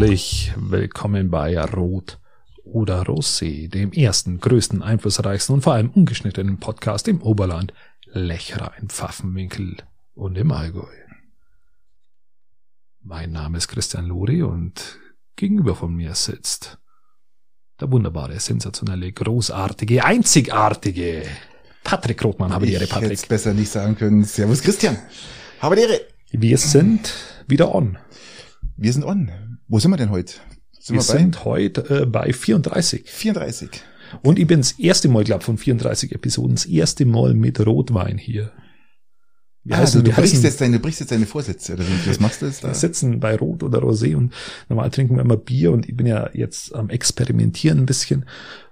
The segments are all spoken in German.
Herzlich willkommen bei Rot oder Rosé, dem ersten, größten, einflussreichsten und vor allem ungeschnittenen Podcast im Oberland, Lechra in Pfaffenwinkel und im Allgäu. Mein Name ist Christian Lori und gegenüber von mir sitzt der wunderbare, sensationelle, großartige, einzigartige Patrick Rothmann. Habe die Ehre, Patrick. Ich hätte besser nicht sagen können. Servus Christian. Habe die Ehre. Wir sind wieder on. Wir sind on. Wo sind wir denn heute? Sind wir, wir sind heute äh, bei 34. 34. Okay. Und ich bin das erste Mal, glaube von 34 Episoden, das erste Mal mit Rotwein hier. Wie ah, heißt also, du, brichst heißen, jetzt deine, brichst jetzt deine Vorsätze, oder was machst du jetzt da? Wir sitzen bei Rot oder Rosé und normal trinken wir immer Bier und ich bin ja jetzt am Experimentieren ein bisschen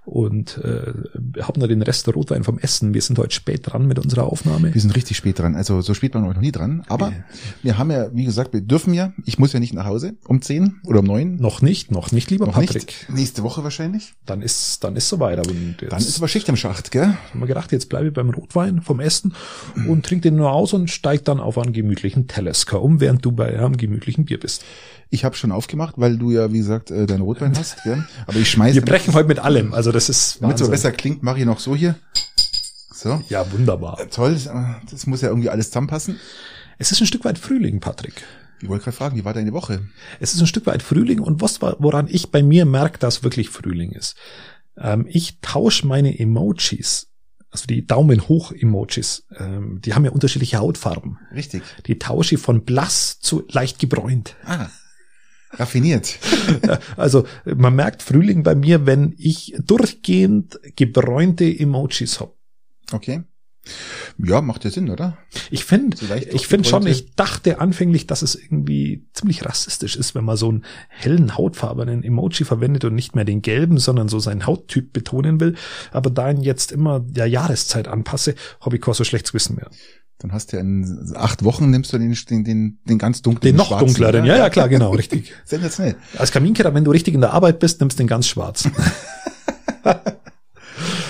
und äh, haben nur den Rest der Rotwein vom Essen. Wir sind heute spät dran mit unserer Aufnahme. Wir sind richtig spät dran. Also so spät waren wir noch nie dran. Aber ja. wir haben ja, wie gesagt, wir dürfen ja, ich muss ja nicht nach Hause um zehn oder um neun. Noch nicht, noch nicht, lieber noch Patrick. Nicht. Nächste Woche wahrscheinlich. Dann ist, dann ist soweit. Aber jetzt, dann ist aber Schicht im Schacht, gell? Haben wir gedacht, jetzt bleibe ich beim Rotwein vom Essen und trink den nur aus und steig dann auf einen gemütlichen Telesker um, während du bei einem gemütlichen Bier bist. Ich habe schon aufgemacht, weil du ja, wie gesagt, äh, dein Rotwein hast. Gell? Aber ich schmeiße. Wir brechen heute mit allem. Also das ist. Damit es so besser klingt, mache ich noch so hier. So. Ja, wunderbar. Äh, toll. Das muss ja irgendwie alles zusammenpassen. Es ist ein Stück weit Frühling, Patrick. Ich wollte gerade fragen, wie war deine Woche? Es ist ein Stück weit Frühling und was woran ich bei mir merke, dass wirklich Frühling ist. Ähm, ich tausche meine Emojis also die Daumen hoch Emojis, ähm, die haben ja unterschiedliche Hautfarben. Richtig. Die tausche ich von blass zu leicht gebräunt. Ah. Raffiniert. also man merkt Frühling bei mir, wenn ich durchgehend gebräunte Emojis hab. Okay. Ja, macht ja Sinn, oder? Ich finde, ich finde schon, ich dachte anfänglich, dass es irgendwie ziemlich rassistisch ist, wenn man so einen hellen hautfarbenen Emoji verwendet und nicht mehr den gelben, sondern so seinen Hauttyp betonen will. Aber da ich jetzt immer der Jahreszeit anpasse, habe ich kein so schlechtes Wissen mehr. Dann hast du ja in acht Wochen nimmst du den, den, den, den ganz dunklen. Den noch dunkleren, ja, ja, klar, genau, richtig. Sensationell. Als Kaminkehrer, wenn du richtig in der Arbeit bist, nimmst du den ganz schwarzen.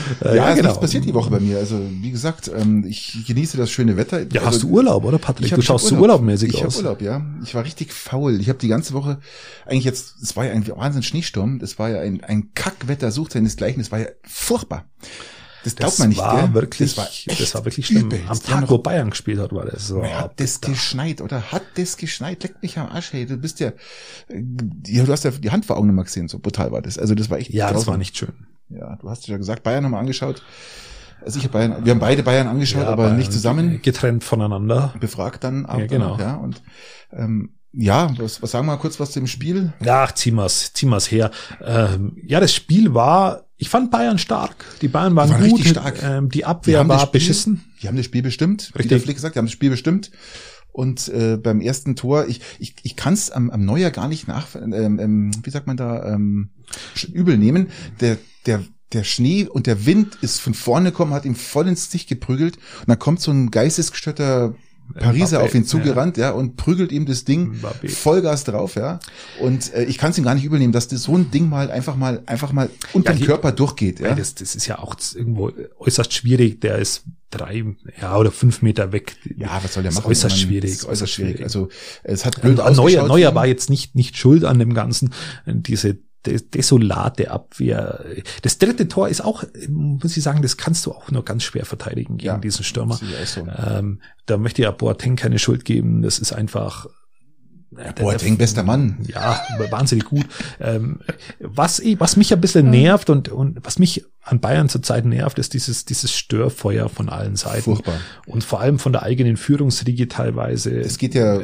ja, ja genau. nichts passiert die Woche bei mir. Also wie gesagt, ähm, ich genieße das schöne Wetter. Ja, also, hast du Urlaub, oder Patrick? Hab, du schaust so urlaubmäßig ich aus. Ich habe Urlaub, ja. Ich war richtig faul. Ich habe die ganze Woche eigentlich jetzt, es war ja ein Wahnsinn Schneesturm. Das war ja ein, ein Kackwetter, sucht seinesgleichen. Das war ja furchtbar. Das glaubt das man nicht, war gell? Wirklich, das war, das war wirklich schlimm. Übel. Am Tag, wo Bayern gespielt hat, war das so. Hat das geschneit, oder? Hat das geschneit? Leck mich am Arsch, hey. Du bist ja, äh, ja, du hast ja die Handveraugen nicht mal gesehen, so brutal war das. Also das war echt. Ja, draußen. das war nicht schön. Ja, du hast ja gesagt, Bayern haben wir angeschaut. Also ich habe Bayern, wir haben beide Bayern angeschaut, ja, aber Bayern nicht zusammen. Getrennt voneinander. Befragt dann. Ja, genau. Ja, und, ähm, ja, was, was sagen wir mal kurz was zum Spiel? Ja, ach, zieh mal's, zieh mal's her. Ähm, ja, das Spiel war, ich fand Bayern stark. Die Bayern waren, die waren gut. Stark. Ähm, die Abwehr die war Spiel, beschissen. Die haben das Spiel bestimmt. Richtig. Wie der Flick gesagt, die haben das Spiel bestimmt. Und äh, beim ersten Tor, ich, ich, ich kann es am, am Neuer gar nicht nach, ähm, ähm, wie sagt man da, ähm, übel nehmen. Der, der der Schnee und der Wind ist von vorne gekommen, hat ihm voll ins Gesicht geprügelt und dann kommt so ein geistesgestörter Pariser Mbappé, auf ihn zugerannt, ja. ja, und prügelt ihm das Ding Mbappé. Vollgas drauf, ja. Und äh, ich kann es ihm gar nicht übernehmen, dass das so ein Ding mal einfach mal einfach mal unter ja, den Körper durchgeht, ja. Das, das ist ja auch irgendwo äußerst schwierig. Der ist drei, ja oder fünf Meter weg. Ja, was soll der machen? Äußerst meine, schwierig, äußerst schwierig. Also es hat blöd also, Neuer, Neuer war jetzt nicht nicht schuld an dem Ganzen. Diese desolate Abwehr. Das dritte Tor ist auch, muss ich sagen, das kannst du auch nur ganz schwer verteidigen gegen ja, diesen Stürmer. So. Ähm, da möchte ja Boateng keine Schuld geben. Das ist einfach ja, Boateng, bester Mann. Ja, wahnsinnig gut. Ähm, was, was mich ein bisschen nervt und, und was mich an Bayern zurzeit nervt, ist dieses, dieses Störfeuer von allen Seiten. Furchtbar. Und vor allem von der eigenen Führungsriege teilweise. Es geht ja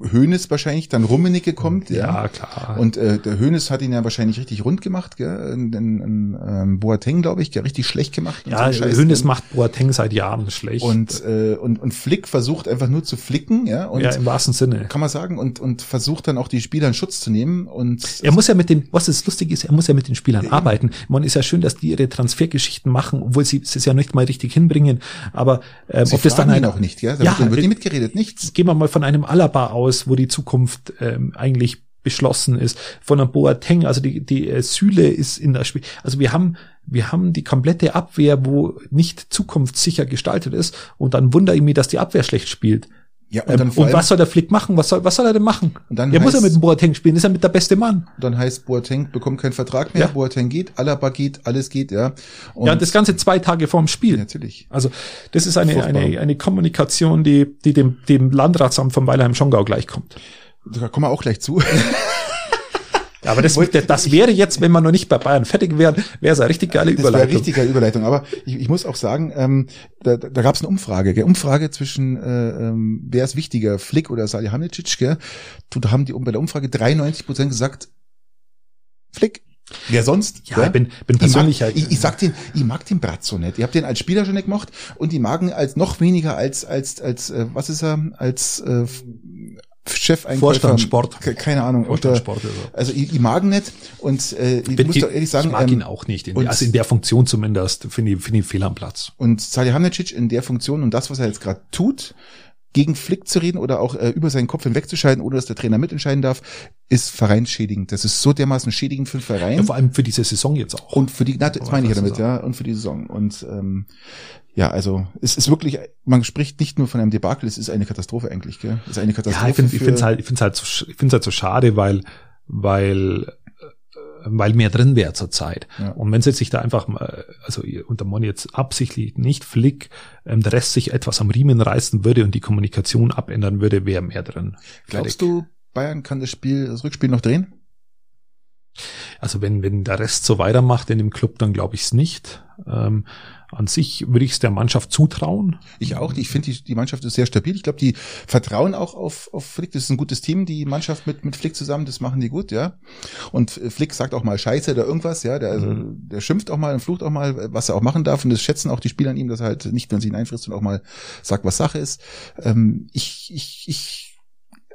Hönes wahrscheinlich, dann Rummenigge kommt. Ja, ja. klar. Und äh, der Hönes hat ihn ja wahrscheinlich richtig rund gemacht, gell? In, in, in, ähm, Boateng, glaube ich, gell? richtig schlecht gemacht. Ja, so Hönes macht Boateng seit Jahren schlecht. Und, äh, und, und Flick versucht einfach nur zu flicken, ja. Und ja, im wahrsten Sinne. Kann man sagen, und, und versucht dann auch die Spieler in Schutz zu nehmen. Und er muss ja mit den, was das lustig ist, er muss ja mit den Spielern äh, arbeiten. Man ist ja schön, dass die ihre Transfergeschichten machen, obwohl sie es ja nicht mal richtig hinbringen. Aber ähm, ob das dann ein, auch nicht, ja? Da ja, wird, wird nicht mitgeredet, nichts. Gehen wir mal von einem Alaba aus, wo die Zukunft ähm, eigentlich beschlossen ist. Von einem Boateng, also die, die äh, Süle ist in der Spiel. Also wir haben, wir haben die komplette Abwehr, wo nicht zukunftssicher gestaltet ist. Und dann wundere ich mich, dass die Abwehr schlecht spielt. Ja, und, ähm, und was soll der Flick machen? Was soll, was soll er denn machen? Und dann der muss ja mit dem Boateng spielen, ist ja mit der beste Mann. Dann heißt Boateng bekommt keinen Vertrag mehr, ja. Boateng geht, Alaba geht, alles geht, ja. Und ja, und das Ganze zwei Tage vorm Spiel. Natürlich. Also das ist eine, eine, eine Kommunikation, die, die dem, dem Landratsamt von Weilheim-Schongau gleichkommt. Da kommen wir auch gleich zu. Aber das, das wäre jetzt, wenn man noch nicht bei Bayern fertig wäre, wäre es eine richtig geile Überleitung. Das wäre richtig geile Überleitung. Aber ich, ich muss auch sagen, ähm, da, da gab es eine Umfrage, gell? Umfrage zwischen, äh, ähm, wer ist wichtiger, Flick oder Salihamidzic, gell? Da haben die bei der Umfrage 93 Prozent gesagt, Flick. Wer sonst? Ja, ich bin, bin persönlich ich mag, halt. Ich, ich sag den, ich mag den Bratzo nicht. Ich habe den als Spieler schon nicht gemacht und die magen als noch weniger als als als äh, was ist er als äh, Chef Vorstand Sport. Keine Ahnung. Vorstand Sport, also. also ich, ich mag ihn nicht und äh, ich muss doch ehrlich sagen. Ich mag ähm, ihn auch nicht. In, und, also in der Funktion zumindest finde ich, finde ich Fehl am Platz. Und Salihamidzic in der Funktion und das, was er jetzt gerade tut, gegen Flick zu reden oder auch äh, über seinen Kopf hinwegzuscheiden, ohne dass der Trainer mitentscheiden darf, ist vereinsschädigend. Das ist so dermaßen schädigend für den Verein. Ja, vor allem für diese Saison jetzt auch. Und für die, na, das meine ich ja damit, ja, und für die Saison. Und ähm, ja, also es ist wirklich, man spricht nicht nur von einem Debakel, es ist eine Katastrophe eigentlich, gell? Es ist eine Katastrophe. Ja, ich finde es halt, ich finde halt, so, ich halt so schade, weil, weil weil mehr drin wäre zurzeit. Ja. Und wenn sie sich da einfach mal, also unter Mon jetzt absichtlich nicht Flick, ähm, der Rest sich etwas am Riemen reißen würde und die Kommunikation abändern würde, wäre mehr drin. Glaubst du, Bayern kann das Spiel, das Rückspiel noch drehen? Also wenn, wenn der Rest so weitermacht in dem Club, dann glaube ich es nicht. Ähm, an sich würde ich es der Mannschaft zutrauen. Ich auch. Ich finde, die, die Mannschaft ist sehr stabil. Ich glaube, die vertrauen auch auf, auf Flick. Das ist ein gutes Team, die Mannschaft mit, mit Flick zusammen. Das machen die gut, ja. Und Flick sagt auch mal Scheiße oder irgendwas, ja. Der, also, mhm. der schimpft auch mal und flucht auch mal, was er auch machen darf. Und das schätzen auch die Spieler an ihm, dass er halt nicht, wenn sie ihn einfrisst und auch mal sagt, was Sache ist. Ähm, ich, ich, ich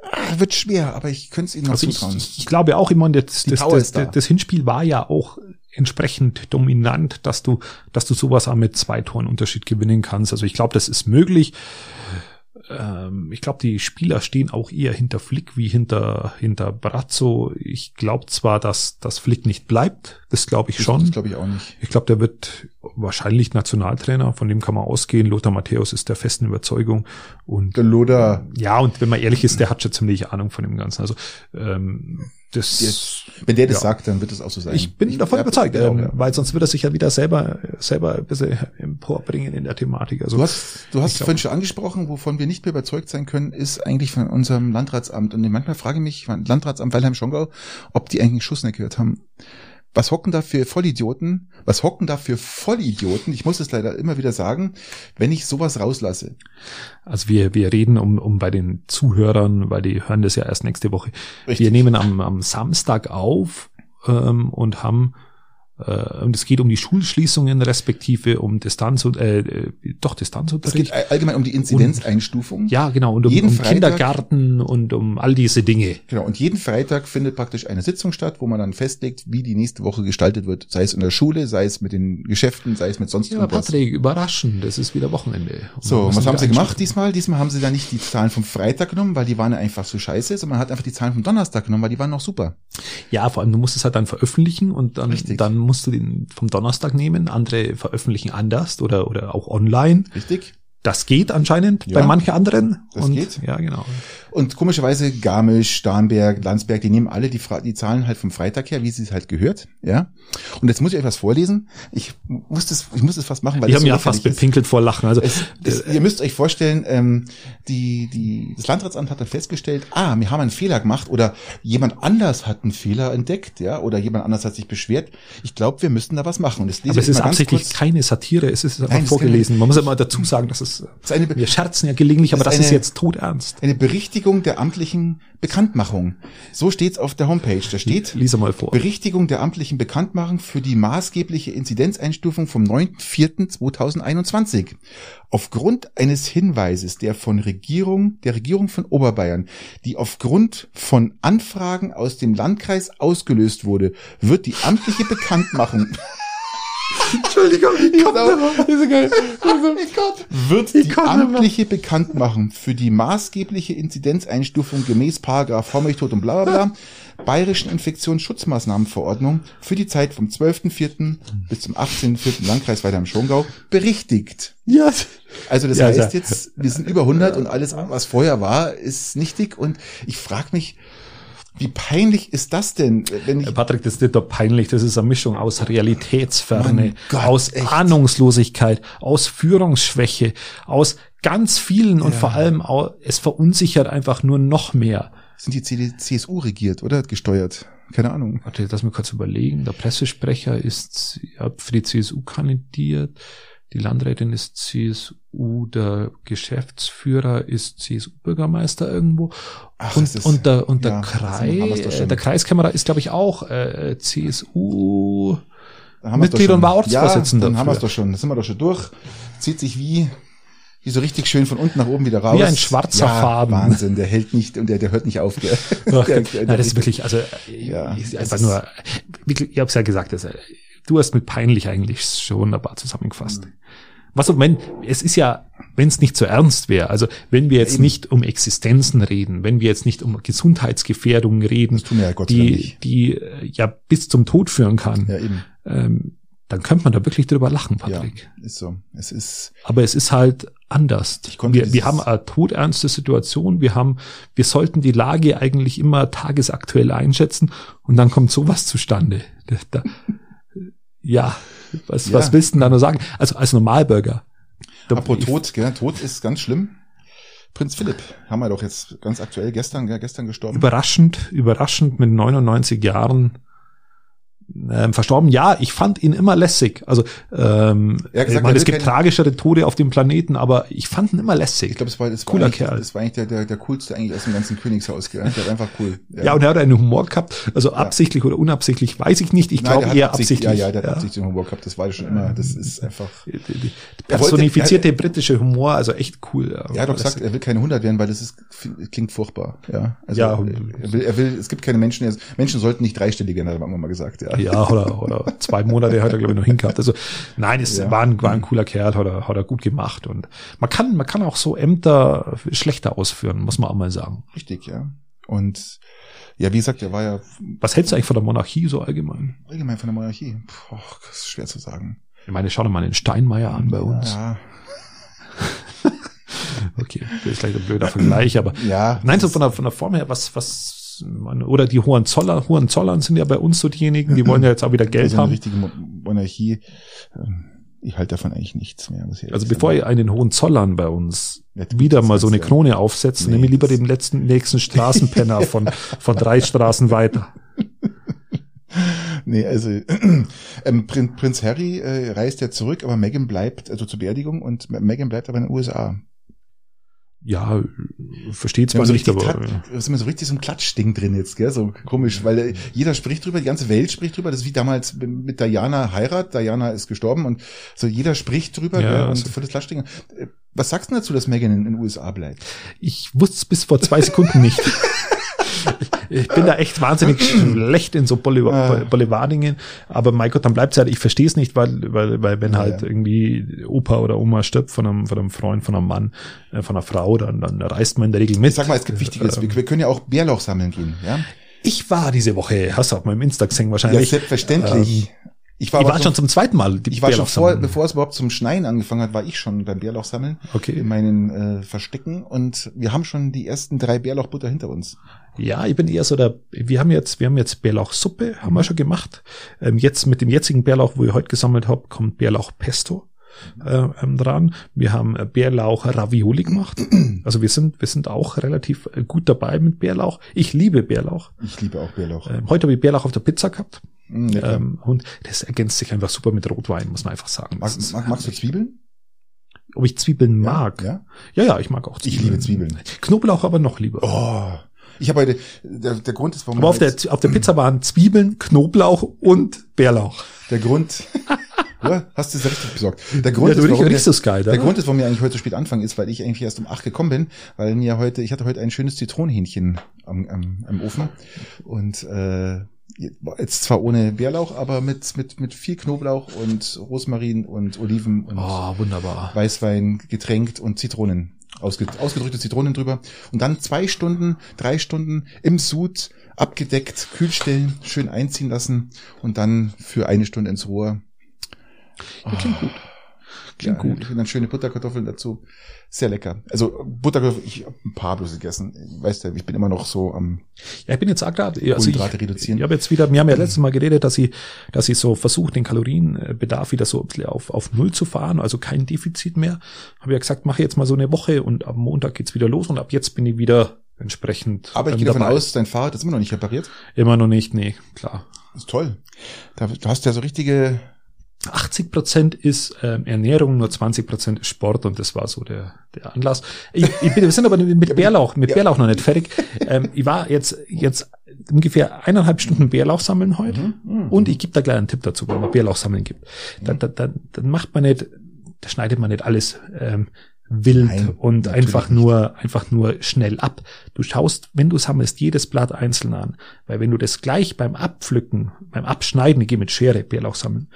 ah, wird schwer, aber ich könnte es ihnen noch also zutrauen. Ich, ich, glaube auch immer, das, das, das, da. das, Hinspiel war ja auch entsprechend dominant, dass du, dass du sowas auch mit zwei Toren Unterschied gewinnen kannst. Also ich glaube, das ist möglich. Ähm, ich glaube, die Spieler stehen auch eher hinter Flick wie hinter, hinter Brazzo. Ich glaube zwar, dass, dass Flick nicht bleibt. Das glaube ich schon. Das glaube ich auch nicht. Ich glaube, der wird wahrscheinlich Nationaltrainer. Von dem kann man ausgehen. Lothar Matthäus ist der festen Überzeugung. Und, der Lothar. Ja, und wenn man ehrlich ist, der hat schon ziemlich Ahnung von dem Ganzen. Also, ähm, das, Jetzt, wenn der das ja. sagt, dann wird es auch so sein. Ich bin ich davon überzeugt, ähm, ja. weil sonst wird er sich ja wieder selber, selber ein bisschen emporbringen in der Thematik. Also, du hast, du hast vorhin schon angesprochen, wovon wir nicht mehr überzeugt sein können, ist eigentlich von unserem Landratsamt. Und manchmal frage ich mich, Landratsamt Weilheim-Schongau, ob die eigentlich einen Schuss nicht gehört haben was hocken da für Vollidioten? Was hocken da für Vollidioten? Ich muss es leider immer wieder sagen, wenn ich sowas rauslasse. Also wir, wir reden um, um bei den Zuhörern, weil die hören das ja erst nächste Woche. Richtig. Wir nehmen am, am Samstag auf ähm, und haben und es geht um die Schulschließungen respektive um Distanz äh, äh, doch Distanzunterricht. Es geht allgemein um die Inzidenzeinstufung. Und, ja, genau und um, jeden um Freitag, Kindergarten und um all diese Dinge. Genau und jeden Freitag findet praktisch eine Sitzung statt, wo man dann festlegt, wie die nächste Woche gestaltet wird, sei es in der Schule, sei es mit den Geschäften, sei es mit sonst ja, irgendwas. Patrick, überraschend, das ist wieder Wochenende. Und so, was haben sie gemacht diesmal? Diesmal haben sie da nicht die Zahlen vom Freitag genommen, weil die waren einfach so scheiße, sondern man hat einfach die Zahlen vom Donnerstag genommen, weil die waren noch super. Ja, vor allem du musst es halt dann veröffentlichen und dann Richtig. dann musst du den vom Donnerstag nehmen, andere veröffentlichen anders oder, oder auch online. Richtig. Das geht anscheinend ja, bei manchen anderen. Das und, geht. Ja, genau. Und komischerweise Garmisch, Starnberg, Landsberg, die nehmen alle die, Fra die Zahlen halt vom Freitag her, wie sie es halt gehört. Ja. Und jetzt muss ich euch was vorlesen. Ich muss das, ich muss das fast machen, weil ich habe ja fast bepinkelt vor Lachen. Also es, es, äh, ihr müsst euch vorstellen, ähm, die, die, das Landratsamt hat dann festgestellt, ah, wir haben einen Fehler gemacht oder jemand anders hat einen Fehler entdeckt, ja, oder jemand anders hat sich beschwert. Ich glaube, wir müssten da was machen. Und das lese Aber es ist absichtlich keine Satire. Es ist einfach Nein, vorgelesen. Man muss ja mal dazu sagen, dass es ist eine, wir scherzen ja gelegentlich, aber das, ist, eine, ist jetzt todernst. Eine Berichtigung der amtlichen Bekanntmachung. So steht's auf der Homepage. Da steht Lies mal vor. Berichtigung der amtlichen Bekanntmachung für die maßgebliche Inzidenzeinstufung vom 9.4.2021. Aufgrund eines Hinweises der von Regierung, der Regierung von Oberbayern, die aufgrund von Anfragen aus dem Landkreis ausgelöst wurde, wird die amtliche Bekanntmachung Entschuldigung, ich komme da Diese geil. Also. Wird die amtliche Bekanntmachung für die maßgebliche Inzidenzeinstufung gemäß Paragraph Vormilchtod und bla bla bla Bayerischen Infektionsschutzmaßnahmenverordnung für die Zeit vom 12.04. bis zum 18.04. Landkreis weiter im Schongau berichtigt. Ja. Also das Ja, heißt ja. jetzt, wir sind über 100 und alles, was vorher war, ist nichtig. Und ich frage mich, wie peinlich ist das denn, wenn ich Äh, Patrick, das ist nicht doch peinlich. Das ist eine Mischung aus Realitätsferne, Gott, aus echt. Ahnungslosigkeit, aus Führungsschwäche, aus ganz vielen und vor allem auch, es verunsichert einfach nur noch mehr. sind die CD, CSU regiert oder gesteuert? Keine Ahnung. Warte, lass mich kurz überlegen. Der Pressesprecher ist ja, für die CSU kandidiert. Die Landrätin ist CSU, der Geschäftsführer ist CSU-Bürgermeister irgendwo. Ach, und, ist- und der, und der ja, Kreis, schon. der Kreiskämmerer ist, glaube ich, auch äh, CSU. Da Mitglied und war Ortsvorsitzender Ja, dann haben wir es doch schon. Das sind wir doch schon durch. Zieht sich wie, wie so richtig schön von unten nach oben wieder raus. Wie ein schwarzer ja, Faden. Wahnsinn. Der hält nicht und der, der hört nicht auf. Gell? Ach, Der- Nein, der- das ist wirklich, also Ja, das einfach nur, ich habe es ja gesagt, das, äh, du hast mit peinlich eigentlich schon wunderbar zusammengefasst. Mhm. Was und wenn, es ist ja, wenn es nicht so ernst wäre, also wenn wir jetzt Eben. nicht um Existenzen reden, wenn wir jetzt nicht um Gesundheitsgefährdungen reden, ja die, die äh, ja bis zum Tod führen kann, Ja, ähm, dann könnte man da wirklich drüber lachen, Patrick. Ja, ist so. Es ist, Aber es ist halt anders. Wir, wir haben eine todernste Situation. Wir haben, wir sollten die Lage eigentlich immer tagesaktuell einschätzen und dann kommt sowas zustande. Da, ja, was, Ja. was willst du denn da nur sagen? Also als Normalbürger. Apropos Tod, gell? Tod ist ganz schlimm. Prinz Philipp haben wir doch jetzt ganz aktuell gestern, gestern gestorben. Überraschend, überraschend mit 99 Jahren ähm, verstorben. Ja, ich fand ihn immer lässig. Also ähm, hat gesagt, ich meine, es gibt tragischere Tode auf dem Planeten, aber ich fand ihn immer lässig. Ich glaube, das war, das war Cooler eigentlich, Kerl. Das war eigentlich der, der, der coolste eigentlich aus dem ganzen Königshaus. Gell? Der war einfach cool. Ja, und er hat einen Humor gehabt, also absichtlich oder unabsichtlich, weiß ich nicht. Ich glaube eher Absicht- absichtlich. Ja, ja, der hat absichtlich den Humor gehabt. Das war schon immer, das ist einfach. Die- die Er wollte- Personifizierte britische Humor, also echt cool. Er hat doch gesagt, er will keine 100 werden, weil das ist, klingt furchtbar. Ja, also Ja, er will, er will, es gibt keine Menschen, Menschen sollten nicht dreistellig werden, haben wir mal gesagt. Ja, ja, oder, oder zwei Monate hat er, glaube ich, noch hingehabt. Also nein, es Ja. war, ein, war ein cooler Kerl, hat er, hat er gut gemacht. Und man kann, man kann auch so Ämter schlechter ausführen, muss man auch mal sagen. richtig, ja. Und ja, wie gesagt, er war ja Was hältst du eigentlich von der Monarchie so allgemein? allgemein von der Monarchie. Puh, das ist schwer zu sagen. Ich meine, schau dir mal den Steinmeier an bei uns. Ja, Okay, das ist vielleicht ein blöder Vergleich, aber ja. Nein, so von der, von der Form her, was, was, oder die Hohenzoller, Hohenzollern sind ja bei uns so diejenigen, die wollen ja jetzt auch wieder Geld also eine haben. richtige Mo- Monarchie. ähm, Ich halte davon eigentlich nichts mehr. Also bevor sagen. ihr einen Hohenzollern bei uns Ja, wieder mal so eine ja- Krone aufsetzt, Nee, nehme ich lieber den letzten, nächsten Straßenpenner von, von drei Straßen weiter. Nee, also ähm, Prin Prinz Harry äh, reist ja zurück, aber Meghan bleibt, also zur Beerdigung und Meghan bleibt aber in den USA. Ja, versteht zwar haben so nicht, richtig, aber da sind wir so richtig so ein Klatschding drin jetzt, gell? So komisch, weil äh, jeder spricht drüber, die ganze Welt spricht drüber. Das ist wie damals mit Diana Heirat. Diana ist gestorben und so jeder spricht drüber, Ja, gell? Und also- volles Klatschding. Äh, Was sagst du dazu, dass Meghan in den USA bleibt? ich wusste es bis vor zwei Sekunden nicht. Ich bin da echt wahnsinnig schlecht in so Bolivar. Bolivardingen, aber mein Gott, dann bleibt's halt, ich verstehe es nicht, weil, weil, weil wenn Ja, halt ja. irgendwie Opa oder Oma stirbt von einem, von einem Freund, von einem Mann, äh, von einer Frau, dann, dann reist man in der Regel mit. Ich sag mal, es gibt Wichtiges. Wir, wir können ja auch Bärlauch sammeln gehen, ja? Ich war diese Woche, hast du auf meinem Insta gesehen Ja, wahrscheinlich. selbstverständlich. ich war, ich war schon zum zweiten Mal. Die ich war schon vor, bevor es überhaupt zum Schneien angefangen hat, war ich schon beim Bärlauch sammeln. Okay. In meinen äh, Verstecken und wir haben schon die ersten drei Bärlauchbutter hinter uns. Ja, ich bin eher so der, wir haben jetzt, wir haben jetzt Bärlauchsuppe, haben wir schon gemacht. Ähm, jetzt mit dem jetzigen Bärlauch, wo ich heute gesammelt habe, kommt Bärlauch Pesto äh, ähm, dran. Wir haben Bärlauch Ravioli gemacht. Also wir sind, wir sind auch relativ äh, gut dabei mit Bärlauch. Ich liebe Bärlauch. Ich liebe auch Bärlauch. Ähm, heute habe ich Bärlauch auf der Pizza gehabt. Mm, lecker. Ähm, und das ergänzt sich einfach super mit Rotwein, muss man einfach sagen. Mag, mag, magst du Zwiebeln? Ob ich Zwiebeln mag? Ja. ja, ja, ich mag auch Ich Zwiebeln. liebe Zwiebeln. Knoblauch aber noch lieber. Oh. Ich habe heute, der, der Grund ist, warum Aber auf der, auf der Pizza waren Zwiebeln, Knoblauch und Bärlauch. der Grund, hast du es richtig besorgt. Der Grund Ja, ist, warum es geil, der? Grund ist, warum wir eigentlich heute so spät anfangen, ist, weil ich eigentlich erst um acht gekommen bin, weil mir heute, ich hatte heute ein schönes Zitronenhähnchen am, am, am Ofen und äh, jetzt zwar ohne Bärlauch, aber mit, mit, mit viel Knoblauch und Rosmarin und Oliven und oh, wunderbar. Weißwein getränkt und Zitronen. Ausge, ausgedrückte Zitronen drüber. Und dann zwei Stunden, drei Stunden im Sud abgedeckt, kühlstellen, schön einziehen lassen und dann für eine Stunde ins Rohr. Ja, klingt gut. Klingt ja, gut. Und dann schöne Butterkartoffeln dazu. Sehr lecker. Also Butterkartoffeln, ich habe ein paar bloß gegessen. Weißt du, ich bin immer noch so am Ja, ich bin jetzt auch gerade, also ich, reduzieren. Ich habe jetzt wieder, wir haben ja letztes Mal geredet, dass ich, dass ich so versuche, den Kalorienbedarf wieder so auf, auf Null zu fahren, also kein Defizit mehr. Habe ja gesagt, mache jetzt mal so eine Woche und am Montag geht's wieder los und ab jetzt bin ich wieder entsprechend. Aber ich gehe davon aus, dein Fahrrad ist immer noch nicht repariert? Immer noch nicht, nee, klar. Das ist toll. Da, du hast ja so richtige 80 Prozent ist ähm, Ernährung, nur 20 Prozent ist Sport und das war so der, der Anlass. Ich, ich bin, wir sind aber mit Bärlauch, mit ja. Bärlauch noch nicht fertig. Ähm, ich war jetzt jetzt ungefähr eineinhalb Stunden Bärlauch sammeln heute mhm, mhm. und ich gebe da gleich einen Tipp dazu, wenn man Bärlauch sammeln gibt. Dann, dann, dann, dann macht man nicht, da schneidet man nicht alles ähm, wild Nein, und einfach nur, einfach nur schnell ab. Du schaust, wenn du sammelst, jedes Blatt einzeln an. Weil wenn du das gleich beim Abpflücken, beim Abschneiden, ich gehe mit Schere Bärlauch sammeln,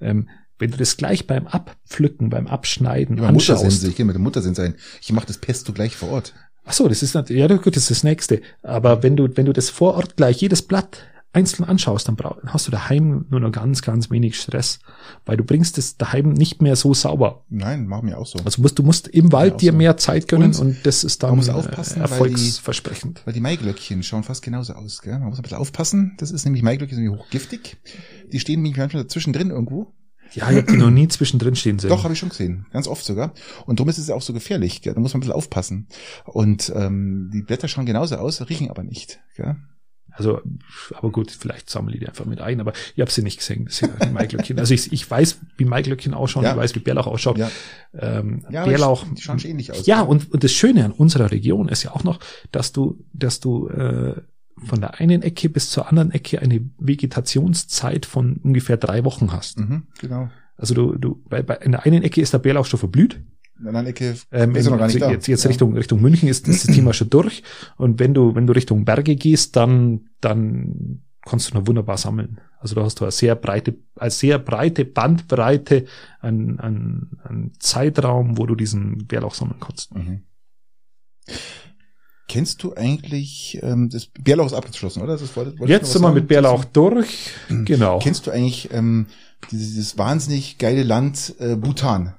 ähm, wenn du das gleich beim Abpflücken, beim Abschneiden ja, anschaust. Muttersense, ich gehe mit der Muttersense ein. Ich mache das Pesto gleich vor Ort. Ach so, das ist natürlich, ja gut, das ist das nächste. Aber wenn du, wenn du das vor Ort gleich jedes Blatt einzeln anschaust, dann hast du daheim nur noch ganz, ganz wenig Stress, weil du bringst es daheim nicht mehr so sauber. Nein, machen wir auch so. Also musst, du musst im Wald dir so. mehr Zeit gönnen und, und, das ist dann man muss aufpassen, erfolgsversprechend. Weil die, weil die Maiglöckchen schauen fast genauso aus. Gell? Man muss ein bisschen aufpassen. Das ist nämlich Maiglöckchen sind nämlich hochgiftig. Die stehen nämlich manchmal zwischendrin irgendwo. Ja, ich habe die noch nie zwischendrin stehen sehen. Doch, habe ich schon gesehen. Ganz oft sogar. Und darum ist es auch so gefährlich. Gell? Da muss man ein bisschen aufpassen. Und ähm, die Blätter schauen genauso aus, riechen aber nicht. Gell? Also, aber gut, vielleicht sammle ich die einfach mit ein, aber ich habe sie nicht gesehen, das sind Maiglöckchen. Also ich, ich weiß, wie Maiglöckchen ausschauen, ja. ich weiß, wie Bärlauch ausschaut. Ja, ähm, ja Bärlauch. Die schauen ähnlich aus. Ja, und, und das Schöne an unserer Region ist ja auch noch, dass du, dass du äh, von der einen Ecke bis zur anderen Ecke eine Vegetationszeit von ungefähr drei Wochen hast. Mhm, genau. Also du, du, bei, bei in der einen Ecke ist der Bärlauch schon verblüht in anderen Ecke ähm, ist noch gar nicht da. Jetzt, jetzt ja. Richtung, Richtung München ist das Thema schon durch. Und wenn du, wenn du Richtung Berge gehst, dann, dann kannst du noch wunderbar sammeln. Also da hast du eine sehr breite, eine sehr breite Bandbreite an, an, an Zeitraum, wo du diesen Bärlauch sammeln kannst. Mhm. Kennst du eigentlich, ähm, das Bärlauch ist abgeschlossen, oder? Das wollte, wollte Jetzt sind wir mit Bärlauch durch. Mhm. Genau. Kennst du eigentlich ähm, dieses, dieses wahnsinnig geile Land äh, Bhutan?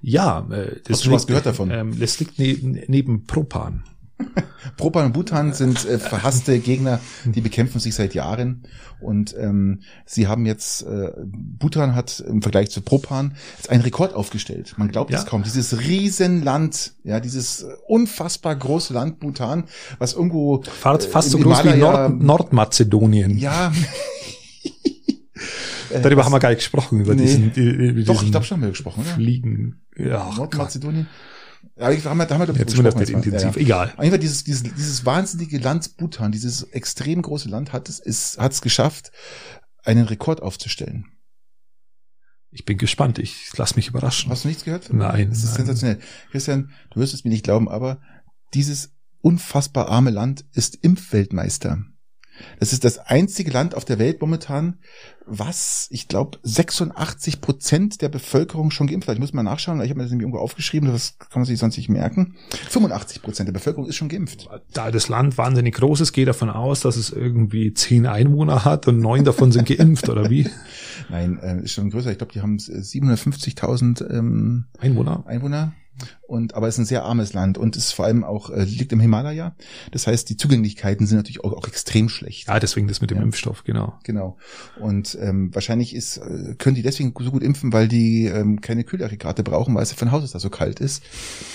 Ja, äh, das Hast du was gehört davon? Ähm, das liegt neben, neben Propan. Propan und Bhutan sind äh, verhasste Gegner, die bekämpfen sich seit Jahren. Und ähm, sie haben jetzt, äh, Bhutan hat im Vergleich zu Propan jetzt einen Rekord aufgestellt. Man glaubt ja. es kaum. Dieses Riesenland, ja, dieses unfassbar große Land Bhutan, was irgendwo fast, fast so groß wie Nord Nordmazedonien. Ja. Äh, Darüber haben wir gar nicht gesprochen, über nee. diesen, über Doch, ich glaube schon haben wir gesprochen, oder? Fliegen. Ja, Nordmazedonien. Ja, da haben wir, da haben wir Jetzt wird das intensiv, ja, ja. egal. Auf jeden Fall dieses, dieses, dieses wahnsinnige Land Bhutan, dieses extrem große Land hat es, ist, hat es geschafft, einen Rekord aufzustellen. Ich bin gespannt. Ich lass mich überraschen. Hast du nichts gehört? Nein. Das ist nein. sensationell. Christian, du wirst es mir nicht glauben, aber dieses unfassbar arme Land ist Impfweltmeister. Das ist das einzige Land auf der Welt momentan, was, ich glaube, 86 Prozent der Bevölkerung schon geimpft hat. Ich muss mal nachschauen, ich habe mir das nämlich irgendwo aufgeschrieben, das kann man sich sonst nicht merken. 85 Prozent der Bevölkerung ist schon geimpft. Da das Land wahnsinnig groß ist, geht davon aus, dass es irgendwie zehn Einwohner hat und neun davon sind geimpft, oder wie? Nein, äh, ist schon größer. Ich glaube, die haben 750.000 ähm, Einwohner. Einwohner. Und aber es ist ein sehr armes Land und es vor allem auch äh, liegt im Himalaya. Das heißt, die Zugänglichkeiten sind natürlich auch, auch extrem schlecht. Ja, deswegen das mit dem ja. Impfstoff, genau. Genau. Und ähm, wahrscheinlich ist äh, können die deswegen so gut impfen, weil die ähm, keine Kühlaggregate brauchen, weil es von Haus aus da so kalt ist,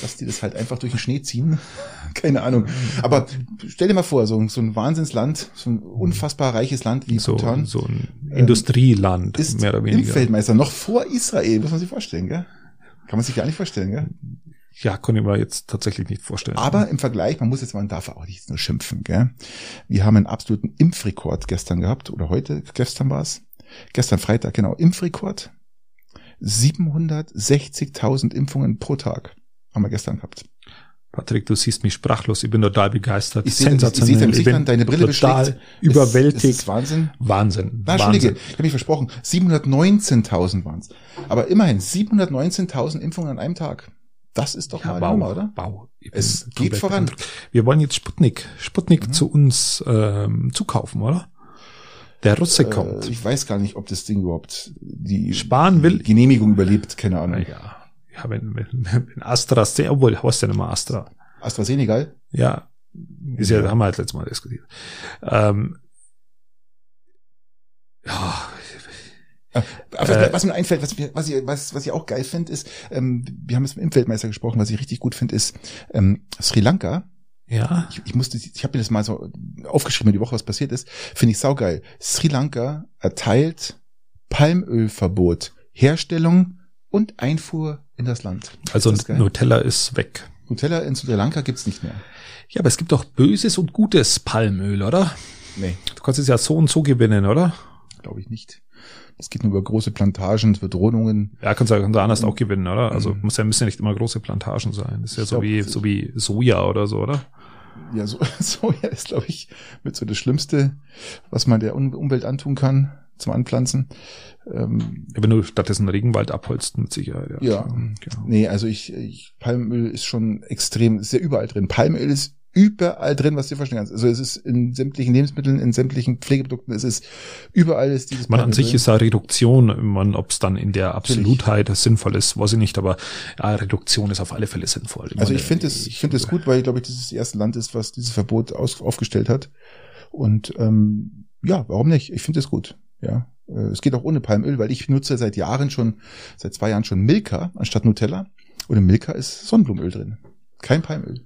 dass die das halt einfach durch den Schnee ziehen. keine Ahnung. Aber stell dir mal vor, so, so ein Wahnsinnsland, so ein unfassbar reiches Land wie so, Bhutan, so ein Industrieland ist mehr oder weniger. Impfweltmeister noch vor Israel, muss man sich vorstellen, gell? Kann man sich gar nicht vorstellen, gell? Ja, konnte ich mir jetzt tatsächlich nicht vorstellen. Aber im Vergleich, man muss jetzt, man darf auch nicht nur schimpfen, gell? Wir haben einen absoluten Impfrekord gestern gehabt, oder heute, gestern war es. Gestern Freitag, genau, Impfrekord. 760.000 Impfungen pro Tag haben wir gestern gehabt. Patrick, du siehst mich sprachlos. Ich bin total begeistert. Ich sehe Sensationell. Ich, ich, ich deine Brille total beschlägt. überwältigt. Es, ist Wahnsinn. Wahnsinn. Na, Entschuldige, ich habe mich versprochen. 719.000 waren es. Aber immerhin 719.000 Impfungen an einem Tag. Das ist doch ja, mal wow, Nummer, oder? Wow. Es geht voran. Wir wollen jetzt Sputnik, Sputnik mhm. zu uns ähm, zukaufen, oder? Der Russe äh, kommt. Ich weiß gar nicht, ob das Ding überhaupt die Sparen will. Genehmigung überlebt, keine Ahnung. Ja, ja wenn, wenn, wenn Astra, obwohl, ja nicht mal Astra. AstraZeneca? Ja, ist ja, ja. haben wir halt letztes Mal diskutiert. Ähm, ja, äh, äh, was mir einfällt, was, was, ich, was, was ich auch geil finde, ist, ähm, wir haben jetzt mit dem Impfweltmeister gesprochen, was ich richtig gut finde, ist ähm, Sri Lanka. Ja. Ich, ich musste, ich habe mir das mal so aufgeschrieben, die Woche, was passiert ist. Finde ich saugeil. Sri Lanka erteilt Palmölverbot, Herstellung und Einfuhr in das Land. Also ist Nutella ist weg. Nutella in Sri Lanka gibt's nicht mehr. Ja, aber es gibt doch böses und gutes Palmöl, oder? Nee. Du kannst es ja so und so gewinnen, oder? Glaube ich nicht. Es geht nur über große Plantagen, Rodungen. Ja, kannst du, kannst du anders auch gewinnen, oder? Also mhm. muss ja, müssen ja nicht immer große Plantagen sein. Das ist ja ich so glaub, wie, so wie Soja oder so, oder? Ja, so, Soja ist, glaube ich, mit so das Schlimmste, was man der Umwelt antun kann zum Anpflanzen. Ähm, Wenn du stattdessen Regenwald abholzt, mit Sicherheit. Ja, ja genau. nee, also ich, ich, Palmöl ist schon extrem, ist ja überall drin. Palmöl ist überall drin, was du dir vorstellen kannst. Also es ist in sämtlichen Lebensmitteln, in sämtlichen Pflegeprodukten, es ist überall ist dieses. Man an sich ist ja Reduktion, man, ob es dann in der Absolutheit Natürlich. sinnvoll ist, weiß ich nicht, aber ja, Reduktion ist auf alle Fälle sinnvoll. Ich also ich finde es, ich finde es gut, weil ich glaube ich, das ist das erste Land ist, was dieses Verbot aus, aufgestellt hat. Und ähm, ja, warum nicht? Ich finde es gut. Ja, äh, es geht auch ohne Palmöl, weil ich nutze seit Jahren schon, seit zwei Jahren schon Milka anstatt Nutella. Und in Milka ist Sonnenblumenöl drin. Kein Palmöl.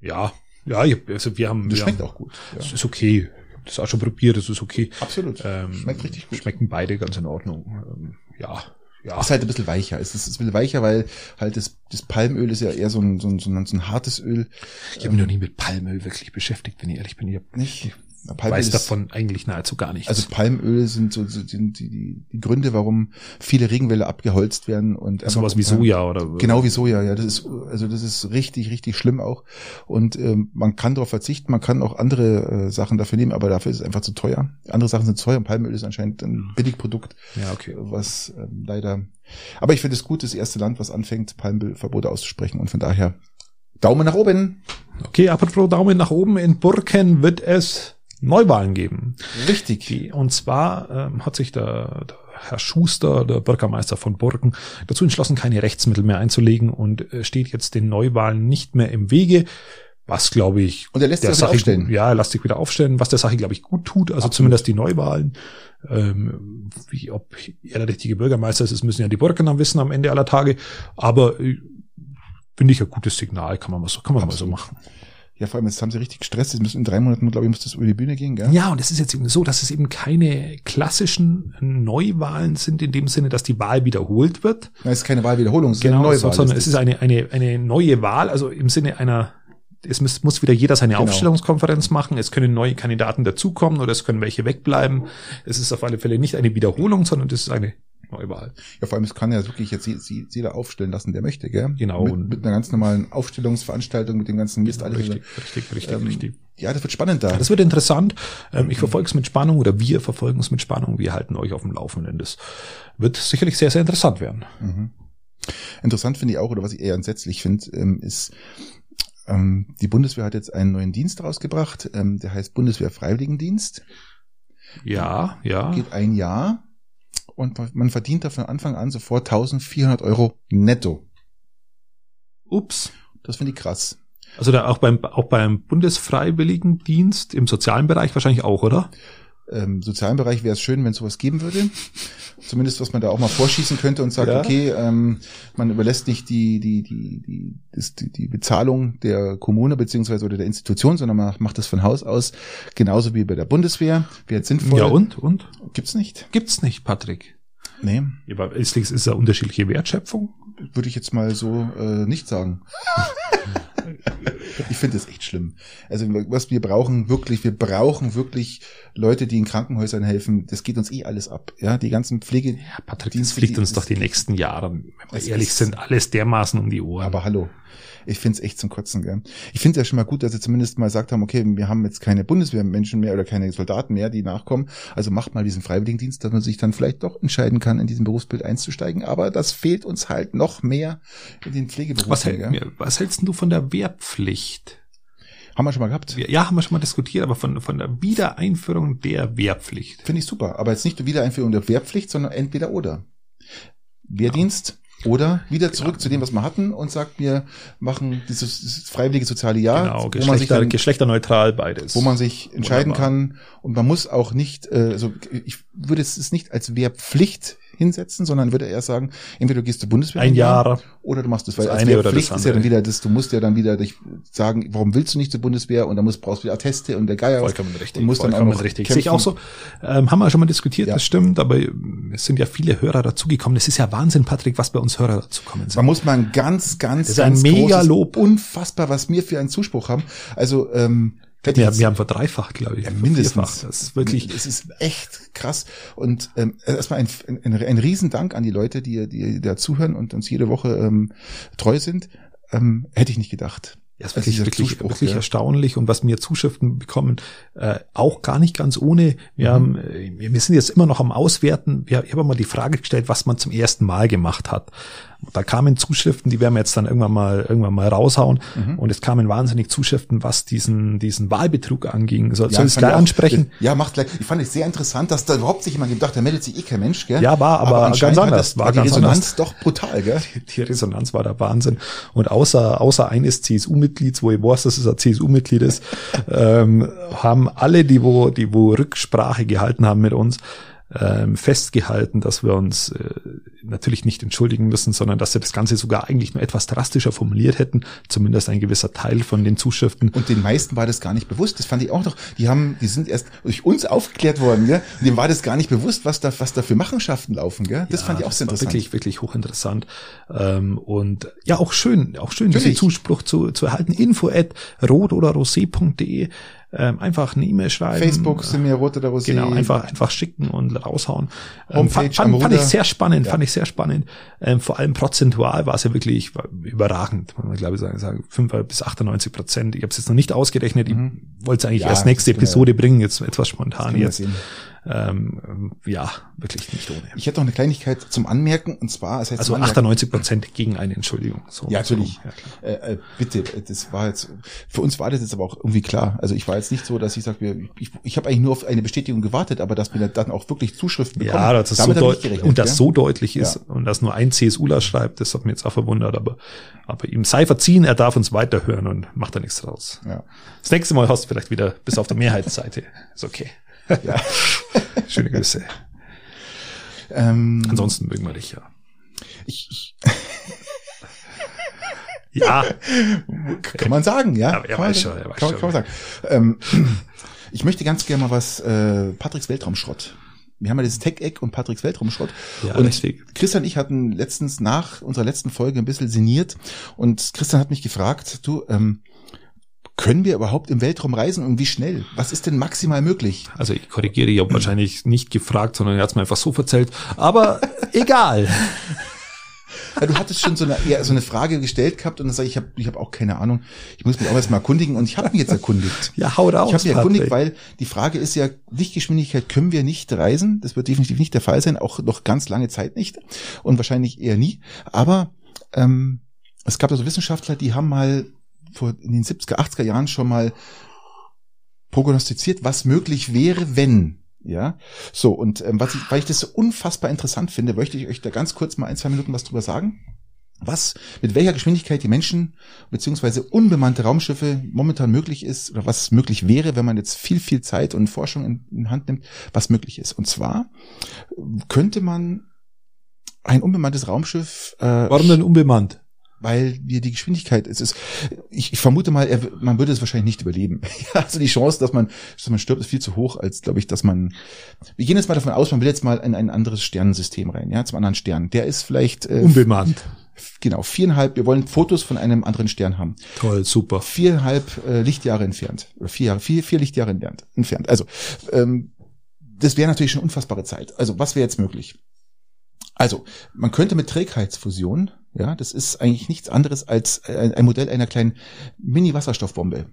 Ja, ja, also wir haben. Das wir schmeckt haben, auch gut. Ja. Das ist okay. Das ist auch schon probiert, das ist okay. Absolut. Ähm, schmeckt richtig gut. Schmecken beide ganz in Ordnung. Ähm, ja, ja. Ist halt ein bisschen weicher. Es ist, ist ein bisschen weicher, weil halt das, das Palmöl ist ja eher so ein, so ein, so ein, so ein hartes Öl. Ich habe mich noch nie mit Palmöl wirklich beschäftigt, wenn ich ehrlich bin. Ich hab nicht. Palmöl weiß davon eigentlich nahezu gar nichts. Also Palmöl sind so, so die, die, die Gründe, warum viele Regenwälder abgeholzt werden und so was wie Soja oder genau wie Soja, ja, das ist also das ist richtig richtig schlimm auch und ähm, man kann darauf verzichten, man kann auch andere äh, Sachen dafür nehmen, aber dafür ist es einfach zu teuer. Andere Sachen sind teuer und Palmöl ist anscheinend ein Billigprodukt, ja okay, was ähm, leider. Aber ich finde es gut, das erste Land, was anfängt Palmölverbote auszusprechen und von daher Daumen nach oben. Okay, apropos Daumen nach oben. In Burken wird es Neuwahlen geben. Richtig. Und zwar ähm, hat sich der, der Herr Schuster, der Bürgermeister von Burgen, dazu entschlossen, keine Rechtsmittel mehr einzulegen und äh, steht jetzt den Neuwahlen nicht mehr im Wege. Was glaube ich. Und er lässt sich wieder aufstellen. ja, er lässt sich wieder aufstellen, was der Sache, glaube ich, gut tut. Also Absolut. zumindest die Neuwahlen. Ähm, wie, ob er der richtige Bürgermeister ist, das müssen ja die Burgener wissen am Ende aller Tage. Aber äh, finde ich ein gutes Signal, kann man mal so, kann man Absolut. mal so machen. Ja, vor allem, jetzt haben sie richtig gestresst. Jetzt müssen in drei Monaten, glaube ich, muss das über die Bühne gehen, gell? Ja, und es ist jetzt eben so, dass es eben keine klassischen Neuwahlen sind, in dem Sinne, dass die Wahl wiederholt wird. Nein, es ist keine Wahlwiederholung, es genau, ist eine Neuwahl. Sondern es ist eine, eine, eine neue Wahl, also im Sinne einer, es muss, muss wieder jeder seine genau. Aufstellungskonferenz machen. Es können neue Kandidaten dazukommen oder es können welche wegbleiben. Es ist auf alle Fälle nicht eine Wiederholung, sondern es ist eine Neuwahl. Ja, vor allem, es kann ja wirklich jetzt jeder aufstellen lassen, der möchte, gell? Genau. Mit, mit einer ganz normalen Aufstellungsveranstaltung, mit dem ganzen Mist. Genau, richtig, richtig, richtig, ähm, richtig. Ja, das wird spannend da. Ja, das wird interessant. Ähm, ich verfolge es mit Spannung oder wir verfolgen es mit Spannung. Wir halten euch auf dem Laufenden. Das wird sicherlich sehr, sehr interessant werden. Mhm. Interessant finde ich auch, oder was ich eher entsetzlich finde, ähm, ist, ähm, die Bundeswehr hat jetzt einen neuen Dienst rausgebracht, ähm, der heißt Bundeswehr Freiwilligendienst. Ja, ja. Geht ein Jahr und man verdient da von Anfang an sofort 1400 Euro netto. Ups. Das finde ich krass. Also da auch beim, auch beim Bundesfreiwilligendienst im sozialen Bereich wahrscheinlich auch, oder? Ähm, sozialen Bereich wäre es schön, wenn es sowas geben würde. Zumindest, was man da auch mal vorschießen könnte und sagt, ja. okay, ähm, man überlässt nicht die, die, die, die, das, die, die Bezahlung der Kommune beziehungsweise oder der Institution, sondern man macht das von Haus aus, genauso wie bei der Bundeswehr. Wäre sinnvoll. Ja, und? Und? Gibt's nicht? Gibt's nicht, Patrick. Nee. Aber ist, ist da unterschiedliche Wertschöpfung? Würde ich jetzt mal so äh, nicht sagen. ich finde das echt schlimm. Also was wir brauchen wirklich, wir brauchen wirklich Leute, die in Krankenhäusern helfen. Das geht uns eh alles ab. Ja, die ganzen Pflege. Ja, Patrick, das fliegt uns doch die nächsten Jahre, wenn wir ehrlich sind, alles dermaßen um die Ohren. Aber hallo. Ich finde es echt zum Kotzen, gell? Ich finde ja schon mal gut, dass sie zumindest mal gesagt haben, okay, wir haben jetzt keine Bundeswehrmenschen mehr oder keine Soldaten mehr, die nachkommen. Also macht mal diesen Freiwilligendienst, dass man sich dann vielleicht doch entscheiden kann, in diesem Berufsbild einzusteigen. Aber das fehlt uns halt noch mehr in den Pflegeberufen. Was, hält, was hältst du von der Wehrpflicht? Haben wir schon mal gehabt? Ja, haben wir schon mal diskutiert, aber von, von der Wiedereinführung der Wehrpflicht. Finde ich super. Aber jetzt nicht die Wiedereinführung der Wehrpflicht, sondern entweder oder. Wehrdienst. Oder wieder zurück genau. zu dem, was wir hatten und sagt, wir machen dieses, dieses freiwillige soziale Jahr. Genau, wo man sich dann, geschlechterneutral beides. Wo man sich entscheiden Wunderbar. kann und man muss auch nicht, äh, also ich würde es nicht als Wehrpflicht hinsetzen, sondern würde eher sagen, entweder du gehst zur Bundeswehr ein Jahr oder du machst das, weil das als Pflicht ist ja dann wieder das, du musst ja dann wieder dich sagen, warum willst du nicht zur Bundeswehr und dann musst, brauchst du wieder Atteste und der Geier Vollkommen richtig. Und musst Vollkommen dann auch richtig. Sehe ich auch so. Ähm, haben wir schon mal diskutiert, ja. das stimmt, aber es sind ja viele Hörer dazugekommen. Es ist ja Wahnsinn, Patrick, was bei uns Hörer dazukommen sind. Man muss mal ein ganz, ganz, das ist ein mega Lob. Unfassbar, was wir für einen Zuspruch haben. Also, ähm, wir, wir haben verdreifacht, glaube ich. Ja, mindestens. Das ist wirklich. Es ist echt krass. Und ähm, erstmal ein, ein, ein Riesendank an die Leute, die, die da zuhören und uns jede Woche ähm, treu sind. Ähm, hätte ich nicht gedacht. Ja, ist wirklich, wirklich, wirklich ja. erstaunlich und was mir Zuschriften bekommen, äh, auch gar nicht ganz ohne. Wir mhm. haben, äh, wir sind jetzt immer noch am Auswerten. Wir, ich habe mal die Frage gestellt, was man zum ersten Mal gemacht hat. Da kamen Zuschriften, die werden wir jetzt dann irgendwann mal irgendwann mal raushauen. Mhm. Und es kamen wahnsinnig Zuschriften, was diesen diesen Wahlbetrug anging. Soll, ja, soll ich es gleich ansprechen? Ja, macht gleich. Ich fand es sehr interessant, dass da überhaupt sich jemand gedacht, da meldet sich eh kein Mensch, gell? Ja, war aber, aber ganz anders. War, war die Resonanz anders. doch brutal, gell? Die, die, Resonanz war der Wahnsinn. Und außer außer eines CSU-Mitglieds, wo ich weiß, dass es ein CSU-Mitglied ist, ähm, haben alle, die wo die wo Rücksprache gehalten haben mit uns, ähm, festgehalten, dass wir uns äh, natürlich nicht entschuldigen müssen, sondern dass sie das Ganze sogar eigentlich nur etwas drastischer formuliert hätten, zumindest ein gewisser Teil von den Zuschriften. Und den meisten war das gar nicht bewusst. Das fand ich auch noch. Die haben, die sind erst durch uns aufgeklärt worden, gell? Und dem war das gar nicht bewusst, was da, was da für Machenschaften laufen, gell? Das ja, fand ich auch sehr interessant. Wirklich, wirklich hochinteressant. Ähm, und ja, auch schön, auch schön, diesen Zuspruch zu, zu erhalten. Info at rot oder rosé.de ähm, einfach eine E-Mail schreiben. Facebook sind mir rote oder rosé. Genau, einfach, einfach schicken und raushauen. Ähm, fand, fand, fand ich sehr spannend, ja. fand ich sehr spannend. Ähm, vor allem prozentual war es ja wirklich überragend. Man glaube ich sagen, sagen 5 bis 98 Prozent. Ich habe es jetzt noch nicht ausgerechnet. Mhm. Ich wollte es eigentlich ja, erst nächste Episode ja. bringen, jetzt etwas spontan jetzt. Sehen ähm, ja, wirklich nicht ohne. Ich hätte noch eine Kleinigkeit zum Anmerken, und zwar, es heißt also 98 Prozent gegen eine Entschuldigung. So, ja, natürlich. So, ja, äh, äh, bitte, das war jetzt, für uns war das jetzt aber auch irgendwie klar. Also ich war jetzt nicht so, dass ich sage, ich, ich habe eigentlich nur auf eine Bestätigung gewartet, aber dass wir dann auch wirklich Zuschriften bekommen. Ja, das ist so gerechnet, und das ja? so deutlich ist ja. und dass nur ein CSUler schreibt, das hat mir jetzt auch verwundert, aber, aber ihm sei verziehen, er darf uns weiterhören und macht da nichts draus. Ja. Das nächste Mal hast du vielleicht wieder bis auf der Mehrheitsseite. Ist okay. Ja. Schöne Grüße. Ähm, Ansonsten mögen wir dich ja. Ich, ich ja. Kann man sagen, ja. ja er weiß schon, er weiß kann, schon. Kann man sagen. Ähm, ich möchte ganz gerne mal was, äh, Patricks Weltraumschrott. Wir haben ja das Tech-Eck und Patricks Weltraumschrott. Ja, und richtig. Christian und ich hatten letztens nach unserer letzten Folge ein bisschen sinniert und Christian hat mich gefragt, du, ähm, können wir überhaupt im Weltraum reisen und wie schnell? Was ist denn maximal möglich? Also ich korrigiere, ich habe wahrscheinlich nicht gefragt, sondern er hat es mir einfach so erzählt. Aber egal. Ja, du hattest schon so eine, ja, so eine Frage gestellt gehabt und dann sage ich, ich habe ich hab auch keine Ahnung. Ich muss mich auch erstmal erkundigen und ich habe mich jetzt erkundigt. Ja, hau raus. Ich habe mich erkundigt, weil die Frage ist ja, Lichtgeschwindigkeit können wir nicht reisen. Das wird definitiv nicht der Fall sein, auch noch ganz lange Zeit nicht und wahrscheinlich eher nie. Aber ähm, es gab also Wissenschaftler, die haben mal vor in den 70er, 80er Jahren schon mal prognostiziert, was möglich wäre, wenn. Ja, so und ähm, was ich, weil ich das so unfassbar interessant finde, möchte ich euch da ganz kurz mal ein, zwei Minuten was drüber sagen. Was, mit welcher Geschwindigkeit die Menschen beziehungsweise unbemannte Raumschiffe momentan möglich ist oder was möglich wäre, wenn man jetzt viel, viel Zeit und Forschung in, in Hand nimmt, was möglich ist. Und zwar könnte man ein unbemanntes Raumschiff. Äh, Warum denn unbemannt? Weil wir die Geschwindigkeit, es ist, ich, ich vermute mal, er, man würde es wahrscheinlich nicht überleben. also die Chance, dass man, dass man stirbt, ist viel zu hoch, als glaube ich, dass man. Wir gehen jetzt mal davon aus, man will jetzt mal in ein anderes Sternensystem rein, ja, zum anderen Stern. Der ist vielleicht äh, unbemannt. Genau, viereinhalb, wir wollen Fotos von einem anderen Stern haben. Toll, super. Viereinhalb äh, Lichtjahre entfernt. Oder vier Jahre, vier, vier Lichtjahre entfernt. entfernt. Also, ähm, das wäre natürlich schon unfassbare Zeit. Also, was wäre jetzt möglich? Also, man könnte mit Trägheitsfusion, ja, das ist eigentlich nichts anderes als ein Modell einer kleinen Mini-Wasserstoffbombe.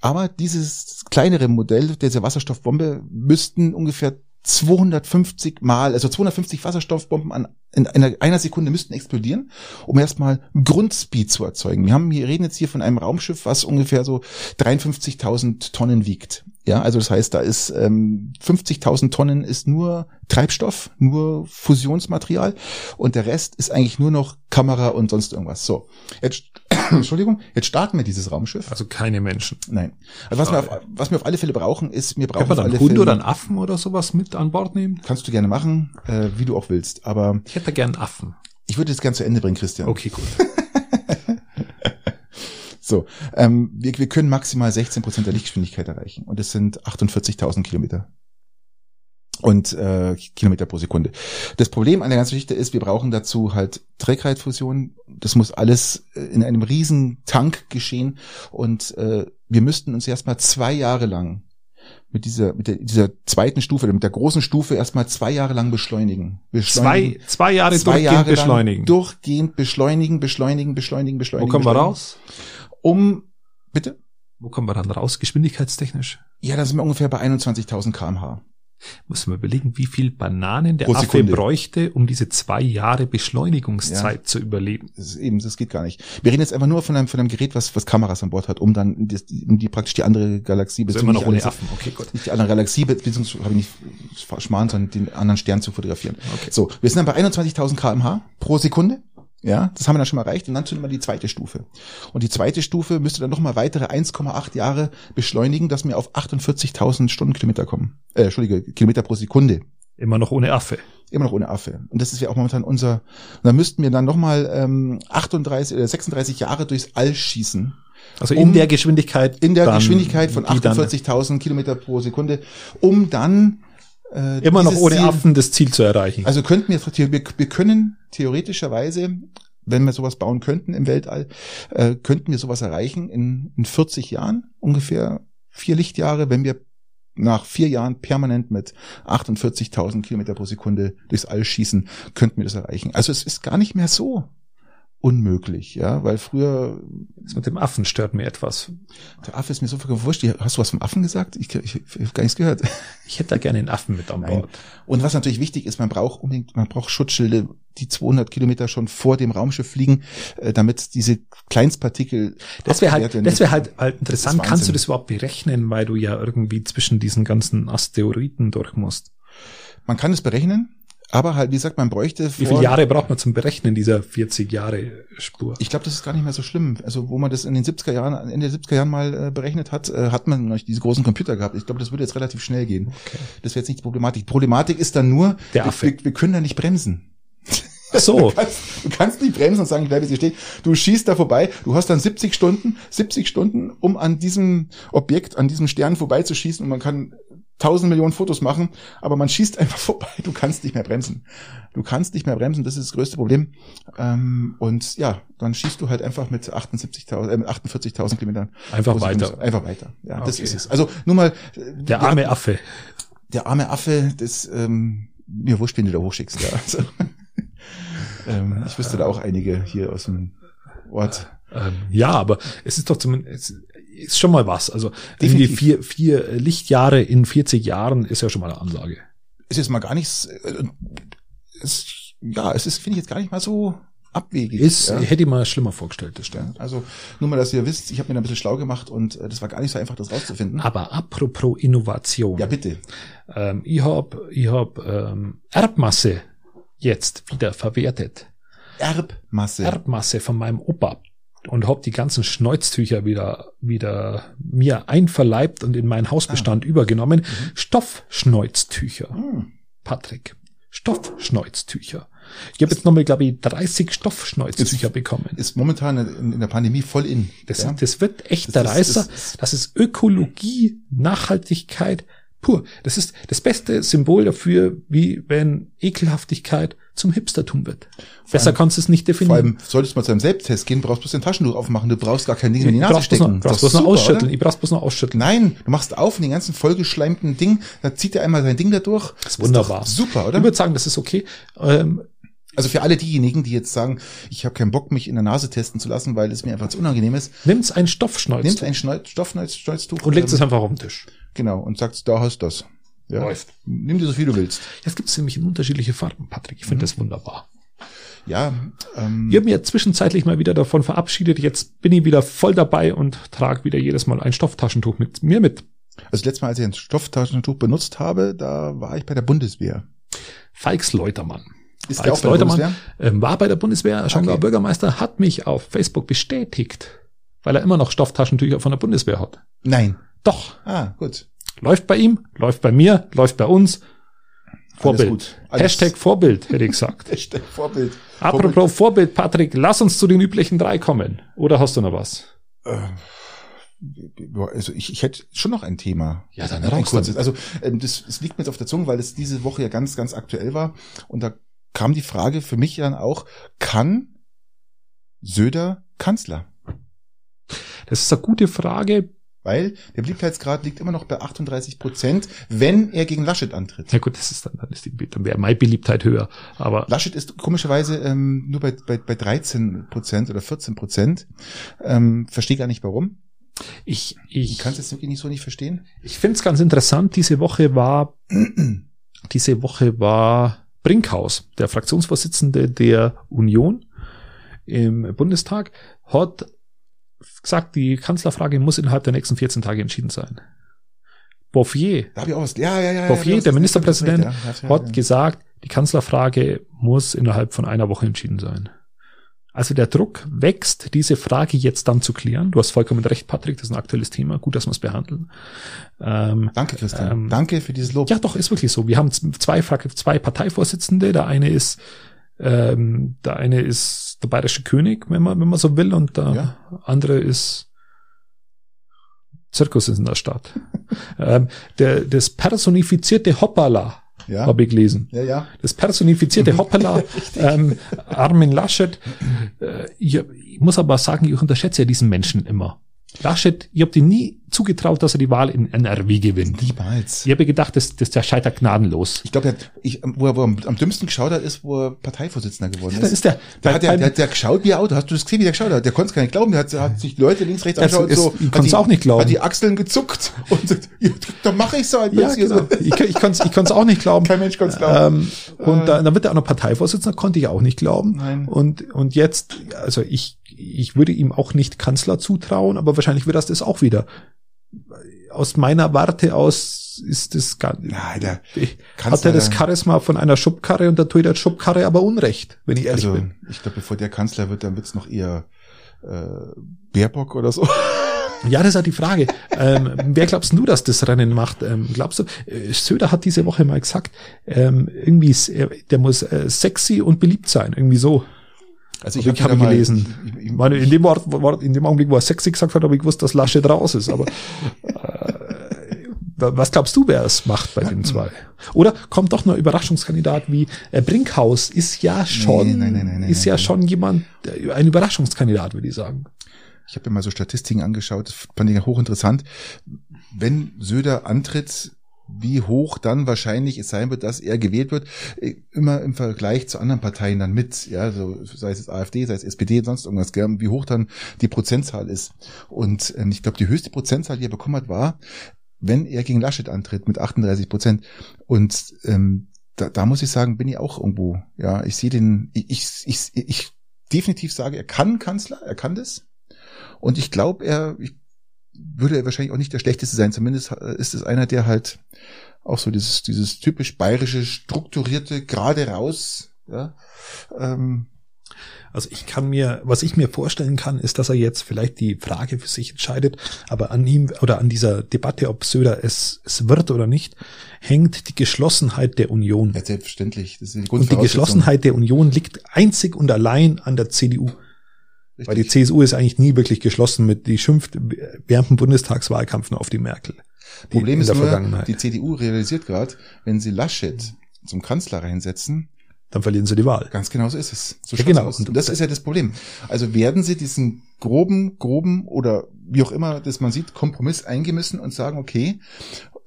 Aber dieses kleinere Modell dieser Wasserstoffbombe müssten ungefähr 250 Mal, also 250 Wasserstoffbomben an, in einer, einer Sekunde müssten explodieren, um erstmal Grundspeed zu erzeugen. Wir haben, wir reden jetzt hier von einem Raumschiff, was ungefähr so 53.000 Tonnen wiegt. Ja, also das heißt, da ist ähm, 50.000 Tonnen ist nur Treibstoff, nur Fusionsmaterial und der Rest ist eigentlich nur noch Kamera und sonst irgendwas. So, jetzt, Entschuldigung, jetzt starten wir dieses Raumschiff. Also keine Menschen. Nein. Also was wir, auf, was wir auf alle Fälle brauchen, ist, wir brauchen wir auf dann alle Hund Fälle, oder einen Affen oder sowas mit an Bord nehmen? Kannst du gerne machen, äh, wie du auch willst. Aber Ich hätte gern Affen. ich würde das gerne zu Ende bringen, Christian. Okay, gut. So, ähm, wir, wir können maximal 16 Prozent der Lichtgeschwindigkeit erreichen und es sind 48.000 Kilometer und äh, Kilometer pro Sekunde. Das Problem an der ganzen Geschichte ist, wir brauchen dazu halt Trägheitsfusion. Das muss alles äh, in einem riesen Tank geschehen und äh, wir müssten uns erstmal zwei Jahre lang mit dieser mit der, dieser zweiten Stufe, mit der großen Stufe erstmal zwei Jahre lang beschleunigen. Zwei, zwei Jahre zwei durchgehend Jahre beschleunigen. Durchgehend beschleunigen, beschleunigen, beschleunigen, Wo beschleunigen. kommen wir beschleunigen. raus? Um bitte? Wo kommen wir dann raus, geschwindigkeitstechnisch? Ja, da sind wir ungefähr bei 21.000 kmh. Muss man überlegen, wie viel Bananen der Pro Affe Sekunde. bräuchte, um diese zwei Jahre Beschleunigungszeit zu überleben. Das ist eben, das geht gar nicht. Wir reden jetzt einfach nur von einem, von einem Gerät, was, was Kameras an Bord hat, um dann die, in die praktisch die andere Galaxie, Also immer noch ohne nicht Affen. Okay, gut. nicht die andere Galaxie, beziehungsweise habe ich nicht schmarrn, sondern den anderen Stern zu fotografieren. Okay. So, wir sind dann bei 21.000 kmh pro Sekunde. Ja, das haben wir dann schon mal erreicht und dann zünden wir die zweite Stufe. Und die zweite Stufe müsste dann nochmal weitere 1,8 Jahre beschleunigen, dass wir auf 48.000 Stundenkilometer kommen. Äh, Entschuldige, Kilometer pro Sekunde. Immer noch ohne Affe. Immer noch ohne Affe. Und das ist ja auch momentan unser, und dann müssten wir dann nochmal ähm, 38 oder 36 Jahre durchs All schießen. Also Um- in der Geschwindigkeit. In der Geschwindigkeit von die dann 48.000 Kilometer pro Sekunde, um dann äh, Immer noch ohne Ziel- Affen das Ziel zu erreichen. Also könnten wir, wir, wir können theoretischerweise, wenn wir sowas bauen könnten im Weltall, äh, könnten wir sowas erreichen in, in 40 Jahren, ungefähr vier Lichtjahre, wenn wir nach vier Jahren permanent mit 48.000 Kilometer pro Sekunde durchs All schießen, könnten wir das erreichen. Also es ist gar nicht mehr so unmöglich, ja, weil früher Das mit dem Affen stört mir etwas. der Affe ist mir so wurscht. Hast du was vom Affen gesagt? Ich, ich, ich habe gar nichts gehört. Ich hätte da gerne einen Affen mit an Nein. Bord. Und was natürlich wichtig ist, man braucht unbedingt, man braucht Schutzschilde, die 200 Kilometer schon vor dem Raumschiff fliegen, äh, damit diese Kleinstpartikel. Das wäre abgewehrt halt, werden. das wäre halt, halt interessant. Kannst du das überhaupt berechnen, weil du ja irgendwie zwischen diesen ganzen Asteroiden durch musst? Man kann es berechnen, aber halt, wie gesagt, man bräuchte. Wie viele Jahre braucht man zum Berechnen dieser 40 Jahre Spur? Ich glaube, das ist gar nicht mehr so schlimm. Also, wo man das in den 70er Jahren, Ende der 70er Jahren mal äh, berechnet hat, äh, hat man noch nicht diese großen Computer gehabt. Ich glaube, das würde jetzt relativ schnell gehen. Okay. Das wäre jetzt nicht die Problematik. Problematik ist dann nur, Der wir, wir, wir können da nicht bremsen. Ach so. Du kannst, du kannst nicht bremsen und sagen, ich bleibe jetzt hier stehen. Du schießt da vorbei, du hast dann 70 Stunden, 70 Stunden, um an diesem Objekt, an diesem Stern vorbeizuschießen und man kann tausend Millionen Fotos machen, aber man schießt einfach vorbei. Du kannst nicht mehr bremsen. Du kannst nicht mehr bremsen, das ist das größte Problem. Ähm, und ja, dann schießt du halt einfach mit 78.000, äh, mit 48.000 Kilometern. Einfach weiter. Einfach weiter. Ja, das Okay. ist es. Also nur mal. äh, Der arme Affe. der arme Affe, das, ähm, mir wurscht, wen du da hochschickst, ja. Also, ähm, ich wüsste da auch einige hier aus dem Ort. Ähm, ja, aber es ist doch zumindest, es ist schon mal was. Also irgendwie vier, vier Lichtjahre in 40 Jahren ist ja schon mal eine Ansage. Ist jetzt mal gar nichts, äh, es, ja, es ist, finde ich jetzt gar nicht mal so abwegig. Ist, ja. hätte ich mal schlimmer vorgestellt, das stimmt. Also nur mal, dass ihr wisst, ich habe mir da ein bisschen schlau gemacht und äh, das war gar nicht so einfach, das rauszufinden. Aber apropos Innovation. Ja, bitte. Ähm, ich hab, ich hab ähm, Erbmasse jetzt wieder verwertet. Erbmasse. Erbmasse von meinem Opa und hab die ganzen Schnäuztücher wieder wieder mir einverleibt und in meinen Hausbestand übergenommen. Stoffschnäuztücher, Hm. Patrick. Stoffschnäuztücher. Ich habe jetzt nochmal, glaube ich, 30 Stoffschnäuztücher bekommen. Ist momentan in, der Pandemie voll in. Das, ja? das wird echt Das der ist- Reißer. das Das ist Ökologie, Nachhaltigkeit pur. Das ist das beste Symbol dafür, wie wenn Ekelhaftigkeit zum Hipstertum wird. Besser allem- kannst du es nicht definieren. Vor allem, solltest du mal zu einem Selbsttest gehen, brauchst du bloß den Taschentuch aufmachen, du brauchst gar kein Ding in die Nase stecken. noch, brauch's Das ist bloß noch ausschütteln. Ich brauch's bloß noch ausschütteln. Nein, du machst auf und den ganzen vollgeschleimten Ding, da zieht er einmal sein Ding da durch. Das ist wunderbar. super, oder? Ich würde sagen, das ist okay. Ähm, Also für alle diejenigen, die jetzt sagen, ich habe keinen Bock, mich in der Nase testen zu lassen, weil es mir einfach zu unangenehm ist. Nimmt's ein Stoffschnäuztuch. Nimmst ein Schneu Stoffschnäuztuch. Und legst es einfach auf den Tisch. Genau, und sagst, da hast du das. Ja. Läuft. Nimm dir so viel du willst. Jetzt gibt's nämlich in unterschiedliche Farben, Patrick. Ich finde das wunderbar. Ja, ähm, Ich habe mir zwischenzeitlich mal wieder davon verabschiedet. Jetzt bin ich wieder voll dabei und trage wieder jedes Mal ein Stofftaschentuch mit mir mit. also letztes Mal, als ich ein Stofftaschentuch benutzt habe, da war ich bei der Bundeswehr. Falks Leutermann. Ist der Falks auch bei der Leutermann ähm, war bei der Bundeswehr. Schongauer Okay. Bürgermeister hat mich auf Facebook bestätigt, weil er immer noch Stofftaschentücher von der Bundeswehr hat. Nein. Doch. Ah, gut. Läuft bei ihm, läuft bei mir, läuft bei uns. Vorbild. Alles- Hashtag Vorbild, hätte ich gesagt. Hashtag Vorbild. Apropos Vorbild, Patrick, lass uns zu den üblichen drei kommen. Oder hast du noch was? Ja, Also ich, ich hätte schon noch ein Thema. Ja, dann Ein raus kurzes. Also ähm, das, das liegt mir jetzt auf der Zunge, weil es diese Woche ja ganz, ganz aktuell war. Und da kam die Frage für mich dann auch, kann Söder Kanzler? Das ist eine gute Frage. Weil der Beliebtheitsgrad liegt immer noch bei 38 Prozent, wenn er gegen Laschet antritt. Ja gut, das ist dann, dann ist die, dann wäre meine Beliebtheit höher. Aber Laschet ist komischerweise ähm, nur bei, bei, bei 13 Prozent oder 14 Prozent. Ähm, Verstehe gar nicht warum. ich, Ich ich, kann es jetzt wirklich nicht so nicht verstehen. ich finde es ganz interessant. Diese Woche war, diese Woche war Brinkhaus, der Fraktionsvorsitzende der Union im Bundestag, hat gesagt, die Kanzlerfrage muss innerhalb der nächsten 14 Tage entschieden sein. Bouffier Da ich auch was. Ja, ja, ja. Bouffier, der Ministerpräsident, ja, hat gesagt, die Kanzlerfrage muss innerhalb von einer Woche entschieden sein. Also der Druck wächst, diese Frage jetzt dann zu klären. Du hast vollkommen recht, Patrick, das ist ein aktuelles Thema. Gut, dass wir es behandeln. Ähm, Danke, Christian. Ähm, Danke für dieses Lob. ja, doch, ist wirklich so. Wir haben zwei, zwei Parteivorsitzende. Der eine ist, ähm, der eine ist der bayerische König, wenn man, wenn man so will, und der Ja. andere ist Zirkus in der Stadt. ähm, der, das personifizierte Hoppala Ja, habe ich gelesen. ja, ja. Das personifizierte Hoppala, ähm, Armin Laschet. Äh, ich, ich muss aber sagen, ich unterschätze ja diesen Menschen immer. Laschet, ich habe dir nie zugetraut, dass er die Wahl in NRW gewinnt. Niemals. Ich habe gedacht, das, das, der scheitert gnadenlos. Ich glaube, ich, wo er, wo er am, dümmsten geschaut hat, ist, wo er Parteivorsitzender geworden ist. ist der, Da hat der, der, der geschaut wie ein Auto. Hast du das gesehen, wie der geschaut hat? Der konnte es gar nicht glauben. Der hat, hat sich Leute links, rechts angeschaut. ist- so, ich konnte es auch nicht glauben. Hat die Achseln gezuckt und sagt, ja, da mache ich so ein ja, bisschen. genau. Ich, ich konnte es ich konnt's auch nicht glauben. Kein Mensch konnte es glauben. Ähm, und da, dann wird er auch noch Parteivorsitzender, konnte ich auch nicht glauben. Nein. Und, und jetzt, also ich, ich würde ihm auch nicht Kanzler zutrauen, aber wahrscheinlich wird das das auch wieder. Aus meiner Warte aus ist das gar Nein, der hat er das Charisma von einer Schubkarre und da tut der Schubkarre aber Unrecht, wenn ich ehrlich also, bin. ich glaube, bevor der Kanzler wird, dann wird's noch eher äh, Baerbock oder so. Ja, das ist halt die Frage. ähm, wer glaubst du, dass das Rennen macht? Ähm, glaubst du, äh, Söder hat diese Woche mal gesagt, ähm, irgendwie, ist er, der muss äh, sexy und beliebt sein, irgendwie so. Also Ich, ich hab habe mal- gelesen. Ich, ich, Ich meine, in dem, Wort, in dem Augenblick, wo er sexy gesagt hat, habe ich gewusst, dass Laschet raus ist. Aber äh, was glaubst du, wer es macht bei den zwei? Oder kommt doch noch ein Überraschungskandidat wie äh, Brinkhaus ist ja schon, nein, nein, nein, ist ja schon jemand, der- ein Überraschungskandidat, würde ich sagen. Ich habe mir mal so Statistiken angeschaut, das fand ich ja hochinteressant. Wenn Söder antritt, wie hoch dann wahrscheinlich es sein wird, dass er gewählt wird, äh, immer im Vergleich zu anderen Parteien dann mit, ja, so sei es AfD, sei es SPD, sonst irgendwas, gell, wie hoch dann die Prozentzahl ist. Und ähm, ich glaube, die höchste Prozentzahl, die er bekommen hat, war, wenn er gegen Laschet antritt mit 38 Prozent. Und ähm, da, da muss ich sagen, bin ich auch irgendwo, ja, ich sehe den, ich, ich, ich, ich definitiv sage, er kann Kanzler, er kann das. Und ich glaube, er ich, würde er wahrscheinlich auch nicht der schlechteste sein. Zumindest äh, ist es einer, der halt auch so dieses, dieses typisch bayerische, strukturierte, gerade raus, ja, ähm, Also ich kann mir, was ich mir vorstellen kann, ist, dass er jetzt vielleicht die Frage für sich entscheidet, aber an ihm oder an dieser Debatte, ob Söder es, es wird oder nicht, hängt die Geschlossenheit der Union. ja, selbstverständlich. Das ist die Und die. Geschlossenheit der Union liegt einzig und allein an der CDU. Richtig. Weil die CSU ist eigentlich nie wirklich geschlossen mit, die schimpft während dem Bundestagswahlkampf nur auf die Merkel. Die Problem ist nur, die CDU realisiert gerade, wenn sie Laschet zum Kanzler reinsetzen, Dann verlieren sie die Wahl. Ganz genau so ist es. So Ja, genau. aus. Und das ist ja das Problem. Also werden sie diesen groben, groben oder wie auch immer, dass man sieht, Kompromiss eingehen müssen und sagen, okay,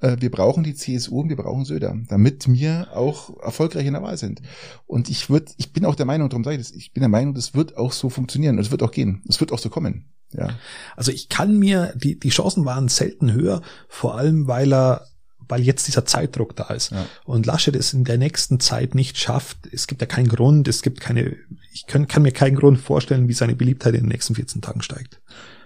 äh, wir brauchen die CSU und wir brauchen Söder, damit wir auch erfolgreich in der Wahl sind. Und ich würde, ich bin auch der Meinung, darum sage ich das, ich bin der Meinung, das wird auch so funktionieren. Es wird auch gehen. Es wird auch so kommen. Ja. Also ich kann mir, die, die Chancen waren selten höher, vor allem weil er weil jetzt dieser Zeitdruck da ist. Ja. Und Laschet es in der nächsten Zeit nicht schafft. Es gibt ja keinen Grund, es gibt keine, ich kann, kann mir keinen Grund vorstellen, wie seine Beliebtheit in den nächsten 14 Tagen steigt.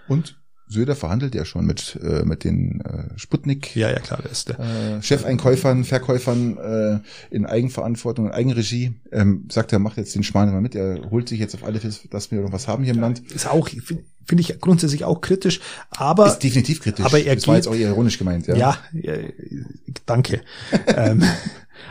Und Söder verhandelt ja schon mit, äh, mit den äh, Sputnik. Ja, ja, klar, der ist der. Äh, Chefeinkäufern, Verkäufern äh, in Eigenverantwortung, in Eigenregie. Ähm, sagt er, macht jetzt den Schmarrn mal mit. Er holt sich jetzt auf alle, dass wir noch was haben hier im Land. Ist auch, finde find ich grundsätzlich auch kritisch, aber. Ist definitiv kritisch. Aber er das geht, war jetzt auch ironisch gemeint, ja. Ja, ja danke. ähm,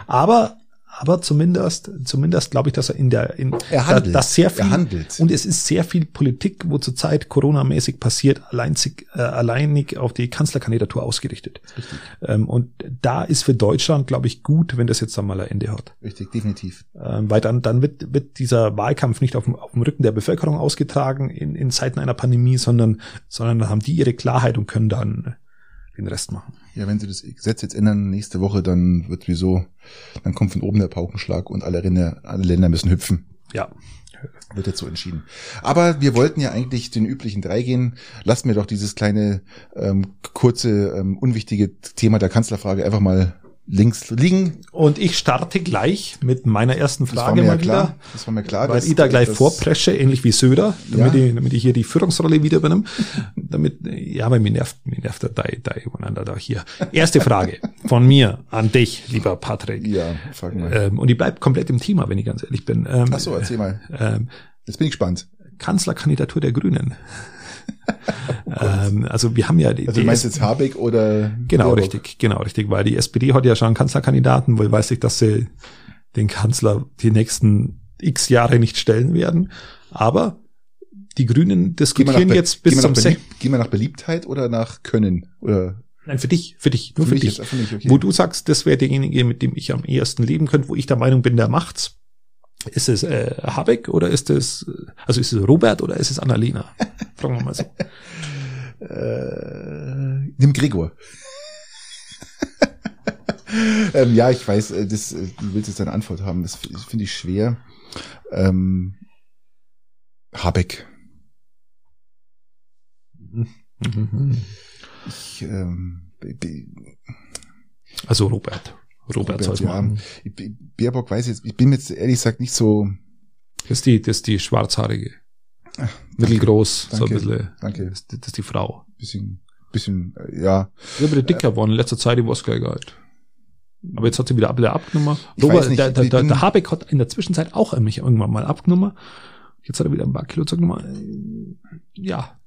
aber aber zumindest, zumindest glaube ich, dass er in der, in, er handelt, dass sehr viel, er handelt. und es ist sehr viel Politik, wo zurzeit Corona-mäßig passiert, alleinzig, äh, alleinig auf die Kanzlerkandidatur ausgerichtet. Richtig. Ähm, und da ist für Deutschland, glaube ich, gut, wenn das jetzt einmal ein Ende hat. Richtig, definitiv. Ähm, weil dann, dann wird, wird dieser Wahlkampf nicht auf dem, auf dem Rücken der Bevölkerung ausgetragen in, in Zeiten einer Pandemie, sondern, sondern dann haben die ihre Klarheit und können dann den Rest machen. Ja, wenn sie das Gesetz jetzt ändern nächste Woche, dann wird wieso, dann kommt von oben der Paukenschlag und alle Länder, alle Länder müssen hüpfen. Ja. Wird jetzt so entschieden. Aber wir wollten ja eigentlich den üblichen drei gehen. Lassen wir doch dieses kleine, ähm, kurze, ähm, unwichtige Thema der Kanzlerfrage einfach mal links liegen. Und ich starte gleich mit meiner ersten Frage mal klar. wieder. Das war mir klar. Weil ich da gleich vorpresche, ähnlich wie Söder, damit, ja. ich, damit ich hier die Führungsrolle wieder übernehme. damit, ja, weil mir nervt, mir nervt der Dai, Dai übereinander da hier. Erste Frage von mir an dich, lieber Patrick. Ja, frag mal. Ähm, und die bleibt komplett im Thema, wenn ich ganz ehrlich bin. Ähm, Ach so, erzähl mal. Ähm, Jetzt bin ich gespannt. Kanzlerkandidatur der Grünen. Oh ähm, also wir haben ja die, also du meinst jetzt Habeck oder genau Baerbock? richtig genau richtig weil die SPD hat ja schon einen Kanzlerkandidaten wohl weiß ich dass sie den Kanzler die nächsten x Jahre nicht stellen werden aber die Grünen diskutieren jetzt bis zum Gehen wir nach Beliebtheit oder nach Können oder Nein, für dich, für dich, nur für, für dich. Jetzt, für mich, okay. Wo du sagst, das wäre derjenige, mit dem ich am ehesten leben könnte, wo ich der Meinung bin, der macht's. Ist es äh, Habeck oder ist es, also ist es Robert oder ist es Annalena? Fragen wir mal so. äh, nimm Gregor. ähm, ja, ich weiß, äh, das, äh, du willst jetzt eine Antwort haben. Das finde ich schwer. Ähm, Habeck. Ich, ähm, also Robert. Robert, Robert ja. Baerbock weiß jetzt, ich bin jetzt ehrlich gesagt nicht so. Das ist die, das ist die schwarzhaarige. Ach, Mittelgroß, danke, so ein bisschen. Danke. Das, das ist die Frau. Bisschen, bisschen, äh, ja. Sie ist dicker geworden. In letzter Zeit, die war es gleich gehalten. Aber jetzt hat sie wieder ab, wieder abgenommen. Robert, nicht, der, der, der, der Habeck hat in der Zwischenzeit auch mich irgendwann mal abgenommen. Jetzt hat er wieder ein paar Kilo zugenommen. Ja.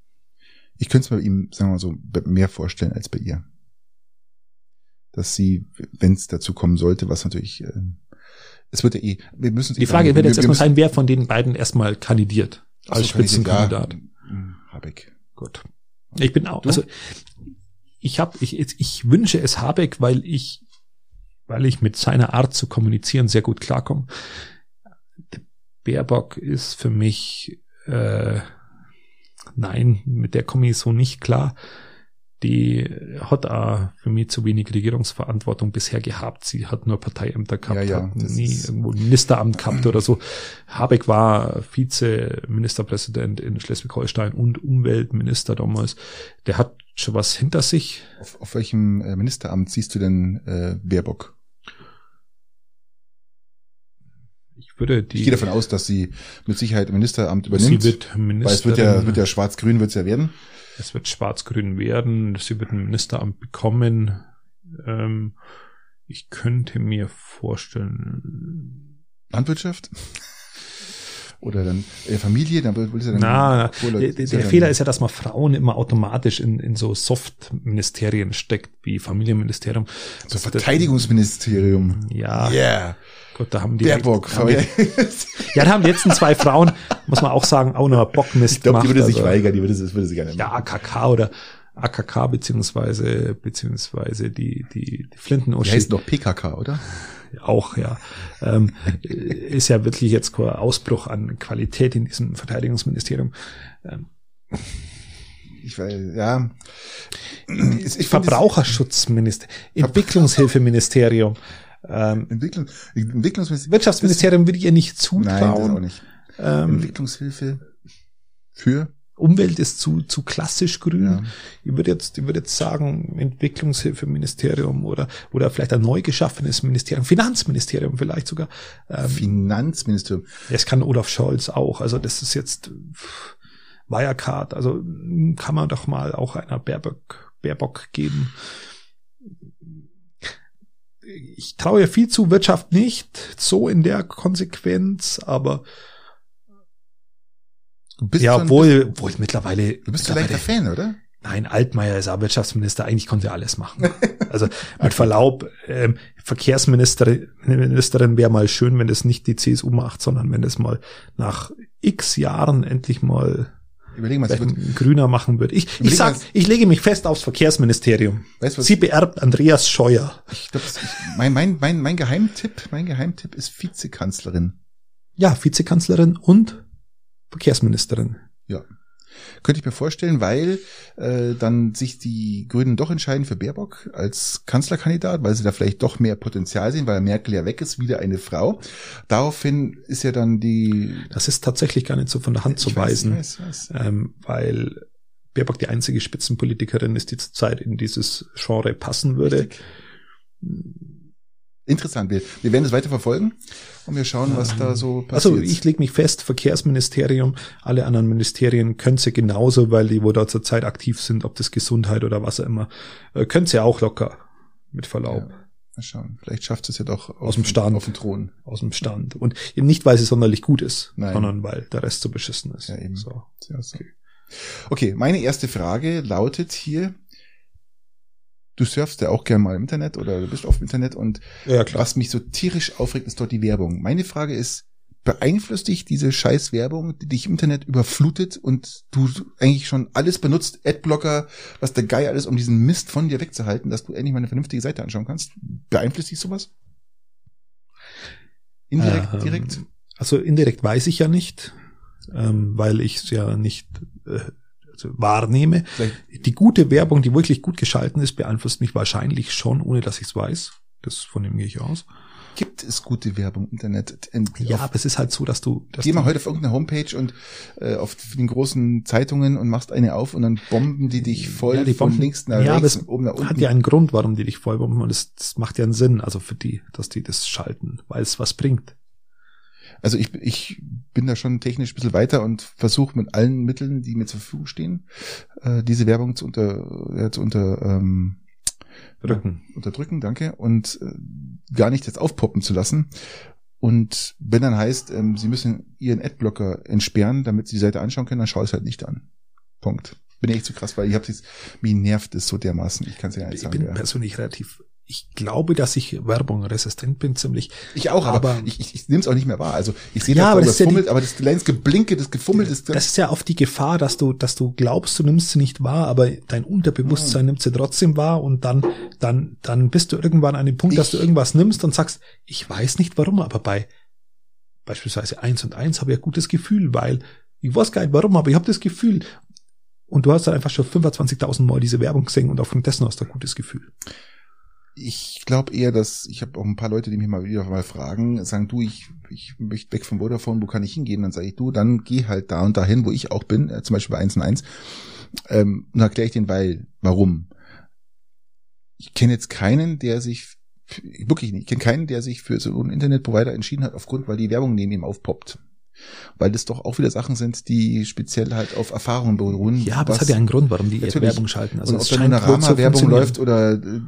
Ich könnte es bei ihm, sagen wir mal so, mehr vorstellen als bei ihr dass sie, wenn es dazu kommen sollte, was natürlich, äh, es wird ja eh, wir müssen Die Frage sagen, wird jetzt erstmal sein, wer von den beiden erstmal kandidiert als so, Spitzenkandidat. Hm, Habeck. Gut. Ich bin auch, also ich habe, ich, ich wünsche es Habeck, weil ich, weil ich mit seiner Art zu kommunizieren sehr gut klarkomme. Baerbock ist für mich, äh, nein, mit der komme ich so nicht klar die hat auch für mich zu wenig Regierungsverantwortung bisher gehabt. Sie hat nur Parteiämter gehabt, ja, ja, hat nie irgendwo ein Ministeramt gehabt oder so. Habeck war Vize-Ministerpräsident in Schleswig-Holstein und Umweltminister damals. Der hat schon was hinter sich. Auf, auf welchem äh, Ministeramt siehst du denn äh, Baerbock? Ich würde die. Ich gehe davon aus, dass sie mit Sicherheit Ministeramt übernimmt. Sie wird Ministerin, weil es wird ja, wird ja schwarz-grün wird's ja werden es wird schwarz-grün werden, sie wird ein Ministeramt bekommen. Ähm, ich könnte mir vorstellen. Landwirtschaft? Oder dann äh, Familie, dann will sie dann. Na, na der, der Fehler ist ja, dass man Frauen immer automatisch in, in so Soft-Ministerien steckt, wie Familienministerium. So Verteidigungsministerium. Ja. Yeah. Gut, da haben die. Baerbock. Haben die, ja, da haben die letzten zwei Frauen, muss man auch sagen, auch noch Bockmist ich glaub, gemacht. Die würde sich also, weigern, die würde, das würde sie gerne machen. Ja, AKK oder AKK beziehungsweise beziehungsweise die die, die Flinten. Die heißt doch PKK, oder? Auch ja, ähm, ist ja wirklich jetzt kein Ausbruch an Qualität in diesem Verteidigungsministerium. Ähm, Ich weiß, ja. Ich, ich Verbraucherschutzminister, Entwicklungshilfeministerium. Ähm, Entwicklung, Entwicklungsministerium. Wirtschaftsministerium würde ich ihr nicht zutrauen. Nein, auch nicht. Ähm, Entwicklungshilfe für Umwelt ist zu, zu klassisch grün. Ja. Ich würde jetzt, ich würde jetzt sagen, Entwicklungshilfeministerium oder, oder vielleicht ein neu geschaffenes Ministerium, Finanzministerium vielleicht sogar. Ähm, Finanzministerium. Es kann Olaf Scholz auch. Also das ist jetzt Wirecard. Also kann man doch mal auch einer Baerbock, Baerbock geben. Ich traue ja viel zu Wirtschaft nicht, so in der Konsequenz, aber ja, obwohl, obwohl mittlerweile. Du bist vielleicht ein Fan, oder? Nein, Altmaier ist auch Wirtschaftsminister, eigentlich konnte er alles machen. Also mit Verlaub, ähm, Verkehrsministerin Ministerin wäre mal schön, wenn das nicht die CSU macht, sondern wenn das mal nach x Jahren endlich mal Überlegen wir ein Grüner machen würde. Ich, ich sag, ich lege mich fest aufs Verkehrsministerium. Weißt, was Sie beerbt Andreas Scheuer. Ich glaube, mein, mein, mein, mein Geheimtipp, mein Geheimtipp ist Vizekanzlerin. Ja, Vizekanzlerin und Verkehrsministerin. Ja. Könnte ich mir vorstellen, weil äh, dann sich die Grünen doch entscheiden für Baerbock als Kanzlerkandidat, weil sie da vielleicht doch mehr Potenzial sehen, weil Merkel ja weg ist, wieder eine Frau. Daraufhin ist ja dann die. Das ist tatsächlich gar nicht so von der Hand zu weisen, weiß, weiß, weiß. Ähm, weil Baerbock die einzige Spitzenpolitikerin ist, die zurzeit in dieses Genre passen würde. Richtig interessant. Wir, wir werden es weiter verfolgen und wir schauen, was da so passiert. Also ich lege mich fest, Verkehrsministerium, alle anderen Ministerien können sie genauso, weil die, wo da zurzeit aktiv sind, ob das Gesundheit oder was auch immer, äh, können sie auch locker, mit Verlaub. Ja. Mal schauen. Vielleicht schafft es ja doch aus dem Stand. Auf dem Thron. Aus dem Stand. Und eben nicht, weil sie sonderlich gut ist, Nein. sondern weil der Rest so beschissen ist. Ja, eben. So. Ja, so. Okay. okay, meine erste Frage lautet hier, du surfst ja auch gerne mal im Internet oder du bist auf dem Internet und ja, was mich so tierisch aufregt, ist dort die Werbung. Meine Frage ist, beeinflusst dich diese scheiß Werbung, die dich im Internet überflutet und du eigentlich schon alles benutzt, Adblocker, was der Geier alles, um diesen Mist von dir wegzuhalten, dass du endlich mal eine vernünftige Seite anschauen kannst? Beeinflusst dich sowas? Indirekt, ähm, direkt? Also indirekt weiß ich ja nicht, ähm, weil ich es ja nicht äh, wahrnehme. Vielleicht. Die gute Werbung, die wirklich gut geschalten ist, beeinflusst mich wahrscheinlich schon, ohne dass ich es weiß. Das von dem gehe ich aus. Gibt es gute Werbung im Internet? In, ja, aber es ist halt so, dass du. Dass geh mal heute auf irgendeine Homepage und äh, auf den großen Zeitungen und machst eine auf und dann bomben die dich voll ja, die von bomben, links nach ja, rechts, oben nach unten. Hat ja einen Grund, warum die dich voll bomben und das, das macht ja einen Sinn, also für die, dass die das schalten, weil es was bringt. Also ich, ich bin da schon technisch ein bisschen weiter und versuche mit allen Mitteln, die mir zur Verfügung stehen, äh, diese Werbung zu unter, ja, zu unter ähm, Drücken. Unterdrücken, danke. Und äh, gar nicht jetzt aufpoppen zu lassen. Und wenn dann heißt, ähm, Sie müssen Ihren Adblocker entsperren, damit Sie die Seite anschauen können, dann schaue ich es halt nicht an. Punkt. Bin echt zu krass, weil ich habe jetzt, mir nervt es so dermaßen. Ich kann es ja nicht ich sagen. Ich bin ja. persönlich relativ ich glaube, dass ich Werbung resistent bin, ziemlich. Ich auch, aber, aber ich, ich, ich nehme es auch nicht mehr wahr. Also ich sehe ja, das, das gefummelt, ja aber das Geblinke, das Gefummelt ist. Das ist ja oft die Gefahr, dass du, dass du glaubst, du nimmst sie nicht wahr, aber dein Unterbewusstsein mhm. nimmt sie trotzdem wahr und dann, dann, dann bist du irgendwann an dem Punkt, ich, dass du irgendwas nimmst und sagst, ich weiß nicht warum, aber bei beispielsweise eins und eins habe ich ein gutes Gefühl, weil ich weiß gar nicht warum, aber ich habe das Gefühl. Und du hast dann einfach schon 25.000 Mal diese Werbung gesehen und aufgrund dessen hast du ein gutes Gefühl ich glaube eher, dass ich habe auch ein paar Leute, die mich mal wieder mal fragen, sagen, du, ich, ich möchte weg von Vodafone, wo kann ich hingehen? Dann sage ich, du, dann geh halt da und dahin, wo ich auch bin, äh, zum Beispiel bei 1 und 1. Ähm, und dann erkläre ich den, weil, warum. Ich kenne jetzt keinen, der sich, wirklich nicht, ich kenne keinen, der sich für so einen Internetprovider entschieden hat, aufgrund, weil die Werbung neben ihm aufpoppt weil das doch auch wieder Sachen sind, die speziell halt auf Erfahrungen beruhen. Ja, aber es hat ja einen Grund, warum die Werbung schalten. Also und ob da eine Rama-Werbung läuft oder äh,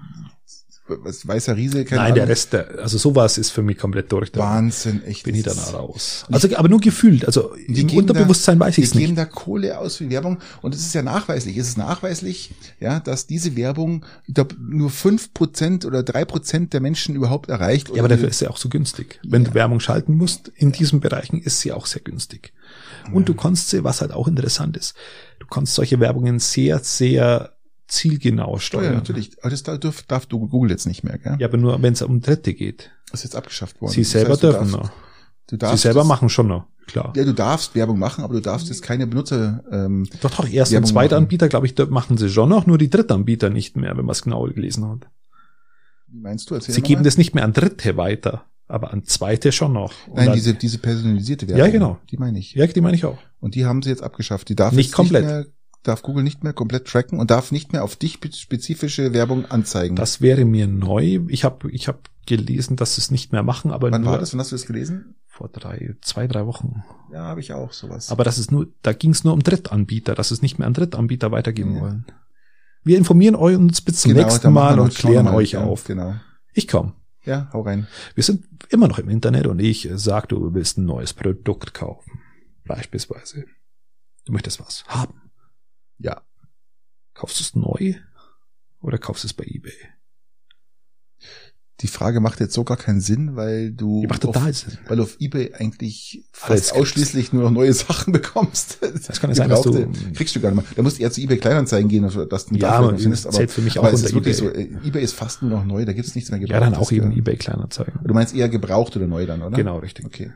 weißer Riese. Keine Nein, Ahnung. der Rest, der, also sowas ist für mich komplett durch. Da Wahnsinn, echt. Bin ich dann raus. Also, aber nur gefühlt, also im Unterbewusstsein da, weiß ich es nicht. Die geben da Kohle aus für Werbung und es ist ja nachweislich. Es ist nachweislich, ja, dass diese Werbung, ich glaube, nur fünf Prozent oder drei Prozent der Menschen überhaupt erreicht. Ja, aber dafür ist sie auch so günstig. Wenn ja. du Werbung schalten musst, in diesen Bereichen ist sie auch sehr günstig. Und ja. du kannst sie, was halt auch interessant ist, du kannst solche Werbungen sehr, sehr zielgenau steuern. Ja, natürlich. Aber das darf, darf du Google jetzt nicht mehr, gell? Ja, aber nur, wenn es um Dritte geht. Das ist jetzt abgeschafft worden. Sie selber das heißt, dürfen noch. Du darfst Sie selber das, machen schon noch, klar. Ja, du darfst Werbung machen, aber du darfst jetzt keine Benutzer. Ähm, doch, doch, erst und Zweitanbieter, glaube ich, machen sie schon noch, nur die Drittanbieter nicht mehr, wenn man es genau gelesen hat. Wie meinst du? Erzähl sie geben mal. das nicht mehr an Dritte weiter, aber an Zweite schon noch. Und Nein, diese, diese personalisierte Werbung. Ja, genau. Die meine ich. Ja, die meine ich auch. Und die haben sie jetzt abgeschafft. Die darf nicht komplett. Nicht darf Google nicht mehr komplett tracken und darf nicht mehr auf dich spezifische Werbung anzeigen. Das wäre mir neu. Ich habe ich hab gelesen, dass sie es nicht mehr machen, aber Wann war das? Wann hast du das gelesen? Vor drei, zwei, drei Wochen. Ja, habe ich auch sowas. Aber das ist nur, da ging es nur um Drittanbieter, dass es nicht mehr an Drittanbieter weitergeben ja. wollen. Wir informieren euch uns bis zum genau, nächsten Mal und klären euch ja, auf. Genau. Ich komm. Ja, hau rein. Wir sind immer noch im Internet und ich sag, du willst ein neues Produkt kaufen. Beispielsweise. Du möchtest was haben. Ja. Kaufst du es neu oder kaufst du es bei eBay? Die Frage macht jetzt so gar keinen Sinn, weil du Die macht total auf, Sinn. weil du auf eBay eigentlich fast ausschließlich nur noch neue Sachen bekommst. Das kann ja sein, dass du kriegst du gar nicht mehr. Da musst du eher zu eBay Kleinanzeigen gehen, dass du ja, dafür findest. Aber, zählt für mich auch aber es ist wirklich eBay. so, eBay ist fast nur noch neu, da gibt es nichts mehr gebraucht. Ja, dann auch eben eBay Kleinanzeigen. Du meinst eher gebraucht oder neu dann, oder? Genau, richtig. Okay.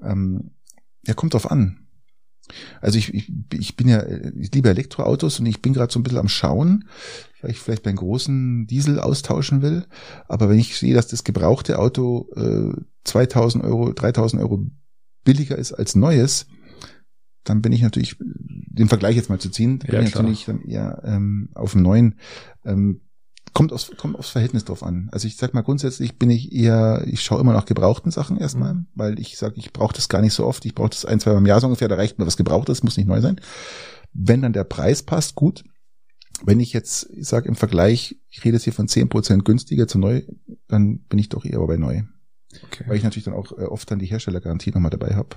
Ähm, ja, kommt drauf an. Also ich, ich, ich bin ja, ich liebe Elektroautos und ich bin gerade so ein bisschen am Schauen, weil ich vielleicht meinen großen Diesel austauschen will. Aber wenn ich sehe, dass das gebrauchte Auto äh, 2000 Euro, 3000 Euro billiger ist als neues, dann bin ich natürlich, den Vergleich jetzt mal zu ziehen, bin ja, ich natürlich dann eher ähm, auf dem neuen. Ähm, kommt aufs, kommt aufs Verhältnis drauf an. Also ich sag mal grundsätzlich bin ich eher, ich schaue immer nach gebrauchten Sachen erstmal, mhm. weil ich sage, ich brauche das gar nicht so oft. Ich brauche das ein, zwei Mal im Jahr so ungefähr, da reicht mir was gebrauchtes, muss nicht neu sein. Wenn dann der Preis passt, gut. Wenn ich jetzt, ich sage im Vergleich, ich rede jetzt hier von zehn Prozent günstiger zu neu, dann bin ich doch eher bei neu. Okay. Weil ich natürlich dann auch äh, oft dann die Herstellergarantie nochmal dabei habe,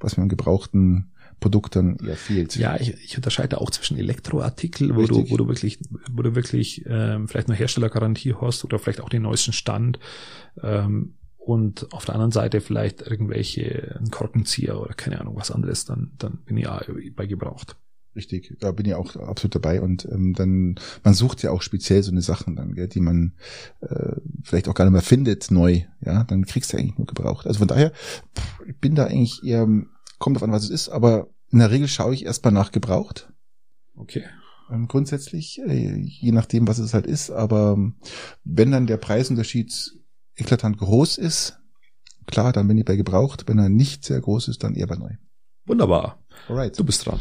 was mir im gebrauchten Produkt dann eher fehlt. Ja, ich, ich unterscheide auch zwischen Elektroartikel, wo du, wo du wirklich, wo du wirklich ähm, vielleicht eine Herstellergarantie hast oder vielleicht auch den neuesten Stand. Ähm, und auf der anderen Seite vielleicht irgendwelche ein Korkenzieher oder keine Ahnung was anderes, dann, dann bin ich ja bei gebraucht. Richtig, da bin ich auch absolut dabei und ähm, dann man sucht ja auch speziell so eine Sachen dann, gell, die man äh, vielleicht auch gar nicht mehr findet neu, ja, dann kriegst du eigentlich nur gebraucht. Also von daher pff, ich bin da eigentlich eher kommt auf an, was es ist, aber in der Regel schaue ich erstmal nach gebraucht. Okay. Ähm, grundsätzlich, äh, je nachdem, was es halt ist, aber ähm, wenn dann der Preisunterschied eklatant groß ist, klar, dann bin ich bei gebraucht. Wenn er nicht sehr groß ist, dann eher bei neu. Wunderbar. Alright. Du bist dran.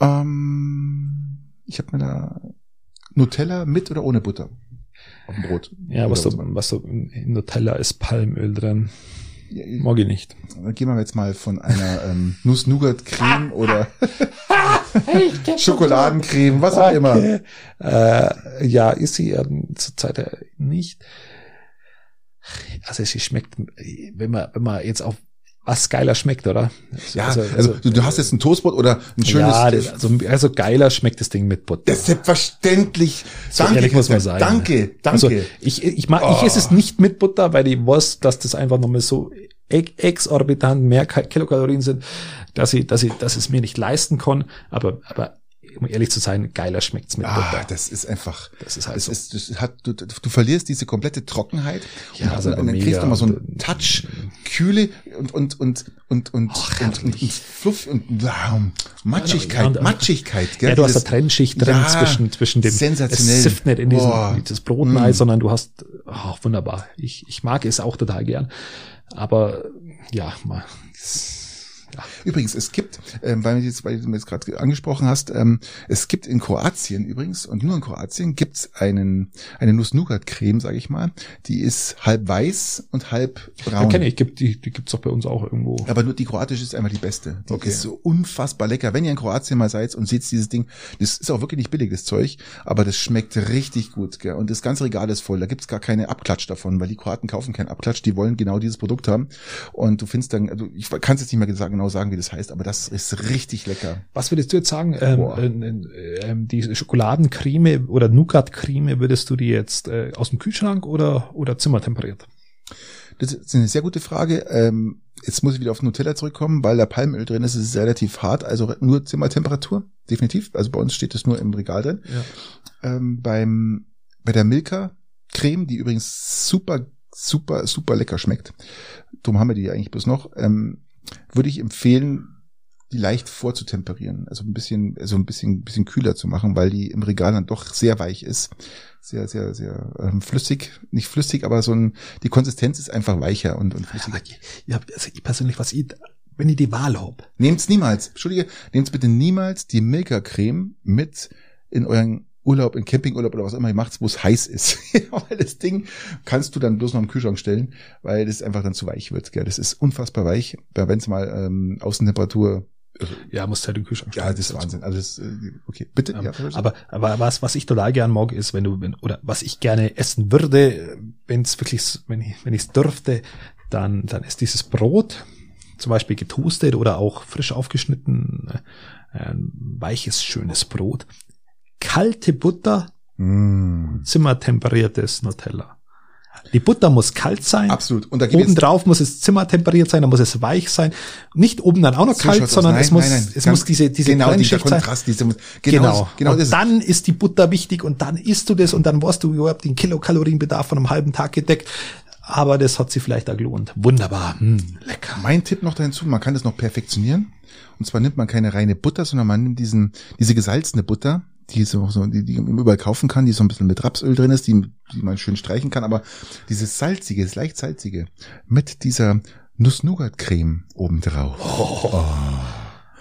Ähm, ich habe mir da Nutella mit oder ohne Butter auf dem Brot. Ja, was du, was du in Nutella ist Palmöl drin. Mag ich nicht. Dann gehen wir jetzt mal von einer ähm, Nuss-Nougat-Creme oder Schokoladencreme, was auch okay. immer. Äh, ja, ist sie ähm, zurzeit nicht. Also sie schmeckt, wenn man, wenn man jetzt auf was geiler schmeckt, oder? Ja, also, also, also du, hast jetzt ein Toastbrot oder ein schönes. Ja, das, also, also geiler schmeckt das Ding mit Butter. Das ist selbstverständlich. So danke, ehrlich muss man sagen. Danke, danke. Also ich, ich mag, oh. ich esse es nicht mit Butter, weil ich weiß, dass das einfach nochmal so exorbitant mehr Kilokalorien sind, dass ich, dass ich, dass es mir nicht leisten kann. Aber, aber um ehrlich zu sein, geiler schmeckt's mit ah, Butter. Das ist einfach, das ist halt das so. Ist, das hat, du, du verlierst diese komplette Trockenheit ja, und, also und dann kriegst du mal so einen Touch, Kühle und und und und und, Och, und, und, und Fluff und wow, Matschigkeit, ja, und, Matschigkeit. Gell? Ja, du hast eine Trennschicht drin ja, zwischen zwischen dem sensationell. Es sifft nicht in diesem das Brotnei, mm. sondern du hast oh, wunderbar. Ich ich mag es auch total gern, aber ja, mal. Ja. Übrigens, es gibt, ähm, weil, jetzt, weil du mir jetzt gerade angesprochen hast, ähm, es gibt in Kroatien übrigens und nur in Kroatien gibt's einen eine Nuss-Nougat-Creme, sage ich mal. Die ist halb weiß und halb braun. Ja, kenne ich, gibt, die, die gibt's auch bei uns auch irgendwo. Aber nur die kroatische ist einfach die beste. Die okay. ist so unfassbar lecker. Wenn ihr in Kroatien mal seid und seht dieses Ding, das ist auch wirklich nicht billig, das Zeug, aber das schmeckt richtig gut. Gell? Und das ganze Regal ist voll. Da gibt's gar keine Abklatsch davon, weil die Kroaten kaufen keinen Abklatsch, die wollen genau dieses Produkt haben. Und du findest dann, also ich kann es jetzt nicht mehr sagen, genau sagen, wie das heißt, aber das ist richtig lecker. Was würdest du jetzt sagen? Ähm, äh, äh, die Schokoladencreme oder Nougat-Creme würdest du die jetzt äh, aus dem Kühlschrank oder, oder zimmertemperiert? Das ist eine sehr gute Frage. Ähm, jetzt muss ich wieder auf Nutella zurückkommen, weil da Palmöl drin ist, ist es relativ hart, also nur Zimmertemperatur, definitiv. Also bei uns steht es nur im Regal drin. Ja. Ähm, beim, bei der Milka Creme, die übrigens super, super, super lecker schmeckt, darum haben wir die eigentlich bloß noch, ähm, würde ich empfehlen, die leicht vorzutemperieren, also ein bisschen, also ein bisschen, bisschen kühler zu machen, weil die im Regal dann doch sehr weich ist, sehr, sehr, sehr ähm, flüssig, nicht flüssig, aber so ein, die Konsistenz ist einfach weicher und, und flüssiger. Ja, also ich persönlich, was ich, wenn ich die Wahl hab. Nehmt's niemals, entschuldige, nehmt's bitte niemals die Milka-Creme mit in euren Urlaub, in Campingurlaub oder was immer ihr macht, wo es heiß ist. weil das Ding kannst du dann bloß noch im Kühlschrank stellen, weil das einfach dann zu weich wird. Gell? Das ist unfassbar weich, wenn es mal ähm, Außentemperatur also, ja, muss halt den Kühlschrank stellen. Ja, das ist Wahnsinn. Also das, äh, okay, bitte. Ja, aber, aber was, was ich total gern mag, ist, wenn du, wenn, oder was ich gerne essen würde, wenn es wirklich, wenn ich, wenn ich es dürfte, dann, dann ist dieses Brot, zum Beispiel getoastet oder auch frisch aufgeschnitten, äh, ein weiches, schönes Brot kalte Butter, mm. zimmertemperiertes Nutella. Die Butter muss kalt sein. Absolut. Und da oben drauf muss es zimmertemperiert sein, dann muss es weich sein. Nicht oben dann auch noch so kalt, sondern nein, es muss, nein, nein. es muss diese, diese genau, dieser Kontrast, diese, genau, genau. genau und dann ist die Butter wichtig und dann isst du das und dann warst du überhaupt den Kilokalorienbedarf von einem halben Tag gedeckt. Aber das hat sie vielleicht auch gelohnt. Wunderbar. Hm, lecker. Mein Tipp noch dazu, man kann das noch perfektionieren. Und zwar nimmt man keine reine Butter, sondern man nimmt diesen, diese gesalzene Butter, die so, so die, die man überall kaufen kann, die so ein bisschen mit Rapsöl drin ist, die, die man schön streichen kann, aber dieses salzige, das leicht salzige, mit dieser Nuss-Nougat-Creme obendrauf. Oh, oh.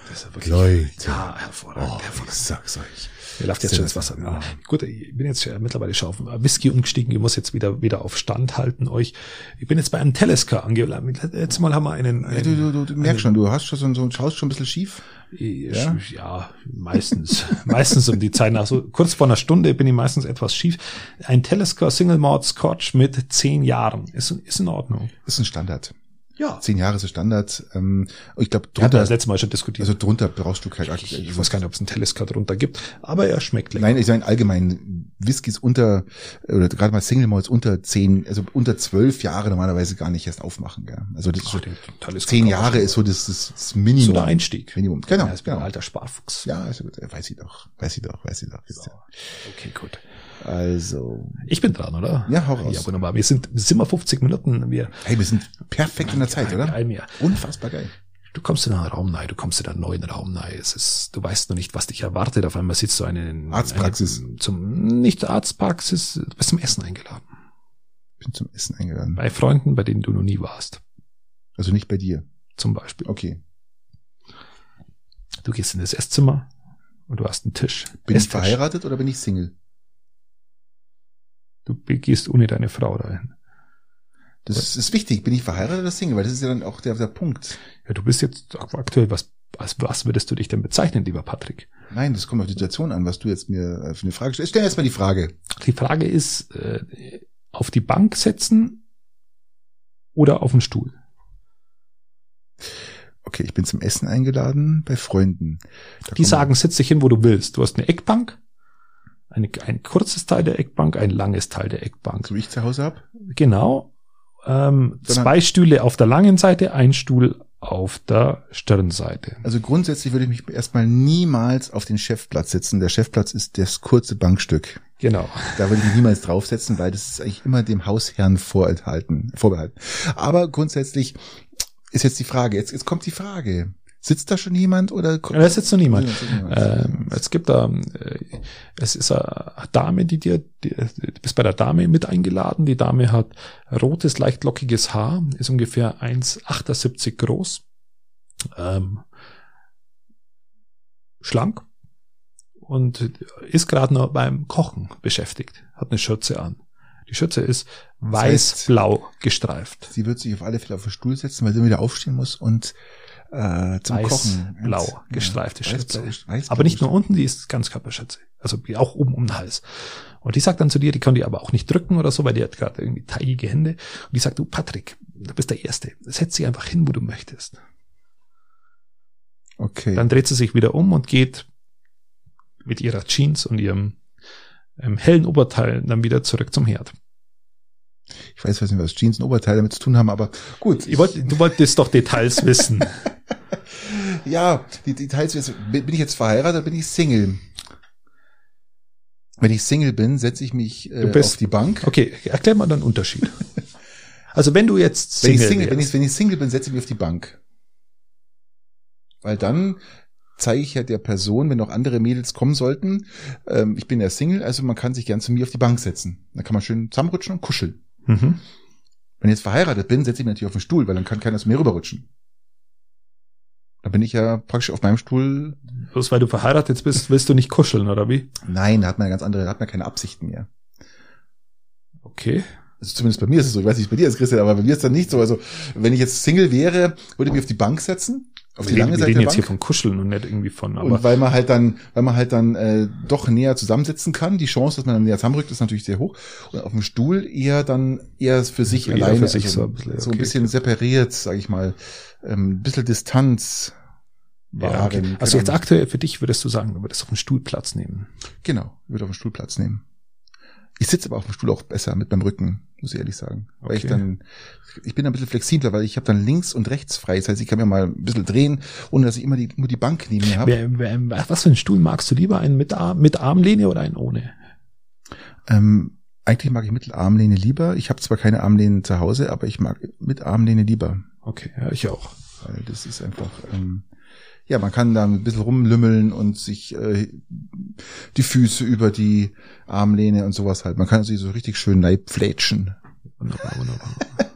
Das ist ja wirklich, Leute. Ja, hervorragend, oh, hervorragend. Ich sag's euch. Mir läuft jetzt schon ins Wasser. Ja. Gut, ich bin jetzt mittlerweile schon auf Whisky umgestiegen. Ich muss jetzt wieder, wieder auf Stand halten euch. Ich bin jetzt bei einem Teleska angelangt. Letztes Mal haben wir einen, einen ja, du, du, du, du merkst schon, du hast schon so, so, schaust schon ein bisschen schief. Ja, ja meistens. meistens um die Zeit nach so kurz vor einer Stunde bin ich meistens etwas schief. Ein Teleska Single Malt Scotch mit zehn Jahren ist, ist in Ordnung. Ist ein Standard. Ja. Zehn Jahre ist Standard. Ähm, ich glaube, drunter. Ja, das letzte Mal schon diskutiert. Also drunter brauchst du kein. Ich, ich, ich weiß gar nicht, ob es einen Telescar drunter gibt, aber er schmeckt lecker. Nein, ich meine allgemein Whiskys unter oder gerade mal Single Malts unter zehn, also unter zwölf Jahre normalerweise gar nicht erst aufmachen. Gell? Also das Ach, so, zehn Jahre ist so das, das, das Minimum. So der Einstieg. Minimum. Genau. Ja, genau. Ein alter Sparfuchs. Ja, also gut. Weiß ich doch. Weiß ich doch. Weiß ich doch. So. Okay, gut. Also. Ich bin dran, oder? Ja, hau raus. Ja, wunderbar. Wir sind, sind wir 50 Minuten. Wir, hey, wir sind perfekt in der Zeit, oder? Geil, mir. Unfassbar geil. Du kommst in einen Raum nein, du kommst in einen neuen Raum nein. Es ist, du weißt noch nicht, was dich erwartet. Auf einmal sitzt du eine, Arztpraxis. Eine, zum, nicht Arztpraxis, du bist zum Essen eingeladen. Bin zum Essen eingeladen. Bei Freunden, bei denen du noch nie warst. Also nicht bei dir. Zum Beispiel. Okay. Du gehst in das Esszimmer und du hast einen Tisch. Bin Esstisch. ich verheiratet oder bin ich Single? Du gehst ohne deine Frau dahin. Das was? ist wichtig. Bin ich verheiratet oder Single? Weil das ist ja dann auch der, der Punkt. Ja, du bist jetzt aktuell, was, was, was würdest du dich denn bezeichnen, lieber Patrick? Nein, das kommt auf die Situation an, was du jetzt mir äh, für eine Frage stellst. Stell erst mal die Frage. Die Frage ist, äh, auf die Bank setzen oder auf den Stuhl? Okay, ich bin zum Essen eingeladen bei Freunden. Da die sagen, setz dich hin, wo du willst. Du hast eine Eckbank eine, ein kurzes Teil der Eckbank, ein langes Teil der Eckbank. So wie ich zu Hause hab? Genau. Ähm, zwei Stühle auf der langen Seite, ein Stuhl auf der Stirnseite. Also grundsätzlich würde ich mich erstmal niemals auf den Chefplatz setzen. Der Chefplatz ist das kurze Bankstück. Genau. Da würde ich mich niemals draufsetzen, weil das ist eigentlich immer dem Hausherrn vorenthalten, vorbehalten. Aber grundsätzlich ist jetzt die Frage, jetzt, jetzt kommt die Frage. Sitzt da schon jemand oder? Ja, da sitzt noch niemand. Ähm, es gibt da, äh, es ist eine Dame, die dir, die, du bist bei der Dame mit eingeladen. Die Dame hat rotes, leicht lockiges Haar, ist ungefähr 1,78 groß, ähm, schlank und ist gerade noch beim Kochen beschäftigt, hat eine Schürze an. Die Schürze ist weiß-blau gestreift. Sie wird sich auf alle Fälle auf den Stuhl setzen, weil sie wieder aufstehen muss und äh, zum weiß, Kochen. Blau, gestreifte ja, Schürze. Aber nicht nur unten, die ist Ganzkörperschürze. Also auch oben um den Hals. Und die sagt dann zu dir, die kann die aber auch nicht drücken oder so, weil die hat gerade irgendwie teigige Hände. Und die sagt, du Patrick, du bist der Erste. Setz sie einfach hin, wo du möchtest. Okay. Dann dreht sie sich wieder um und geht mit ihrer Jeans und ihrem ähm, hellen Oberteil dann wieder zurück zum Herd. Ich weiß, weiß nicht, was Jeans und Oberteil damit zu tun haben, aber gut. Ich wollt, du wolltest doch Details wissen. ja, die Details. Bin ich jetzt verheiratet oder bin ich Single? Wenn ich Single bin, setze ich mich äh, bist, auf die Bank. Okay, erklär mal den Unterschied. Also wenn du jetzt Single wenn ich Single, wenn ich, wenn ich Single bin, setze ich mich auf die Bank. Weil dann zeige ich ja der Person, wenn noch andere Mädels kommen sollten, ähm, ich bin ja Single, also man kann sich gern zu mir auf die Bank setzen. Dann kann man schön zusammenrutschen und kuscheln. Mhm. Wenn ich jetzt verheiratet bin, setze ich mich natürlich auf den Stuhl, weil dann kann keiner zu mir rüberrutschen. Da bin ich ja praktisch auf meinem Stuhl. Bloß weil du verheiratet bist, willst du nicht kuscheln, oder wie? Nein, da hat man ja ganz andere, da hat man keine Absichten mehr. Okay. Also zumindest bei mir ist es so, ich weiß nicht, bei dir ist Christian, aber bei mir ist das nicht so. Also, wenn ich jetzt Single wäre, würde ich mich auf die Bank setzen, auf die lange wir Seite reden jetzt hier von Kuscheln und nicht irgendwie von. Aber und weil man halt dann, weil man halt dann äh, doch näher zusammensitzen kann, die Chance, dass man dann näher zusammenrückt, ist natürlich sehr hoch. Und auf dem Stuhl eher dann eher für sich eher alleine, für sich also, so ein bisschen, so ein bisschen okay. separiert, sage ich mal, ähm, ein bisschen Distanz. Ja, okay. Also jetzt aktuell für dich würdest du sagen, du würdest auf dem Stuhl Platz nehmen. Genau, würde auf dem Stuhl Platz nehmen. Ich sitze aber auf dem Stuhl auch besser mit meinem Rücken, muss ich ehrlich sagen. Weil okay. ich dann, ich bin ein bisschen flexibler, weil ich habe dann links und rechts frei. Das heißt, ich kann mir mal ein bisschen drehen, ohne dass ich immer die, nur die Bank neben mir habe. Was für einen Stuhl magst du lieber? Einen mit, Arm, mit Armlehne oder einen ohne? Ähm, eigentlich mag ich mit Armlehne lieber. Ich habe zwar keine Armlehne zu Hause, aber ich mag mit Armlehne lieber. Okay, ja, ich auch. Weil das ist einfach, ähm, ja, man kann da ein bisschen rumlümmeln und sich äh, die Füße über die Armlehne und sowas halt. Man kann sich so richtig schön neipflätschen. Wunderbar, wunderbar.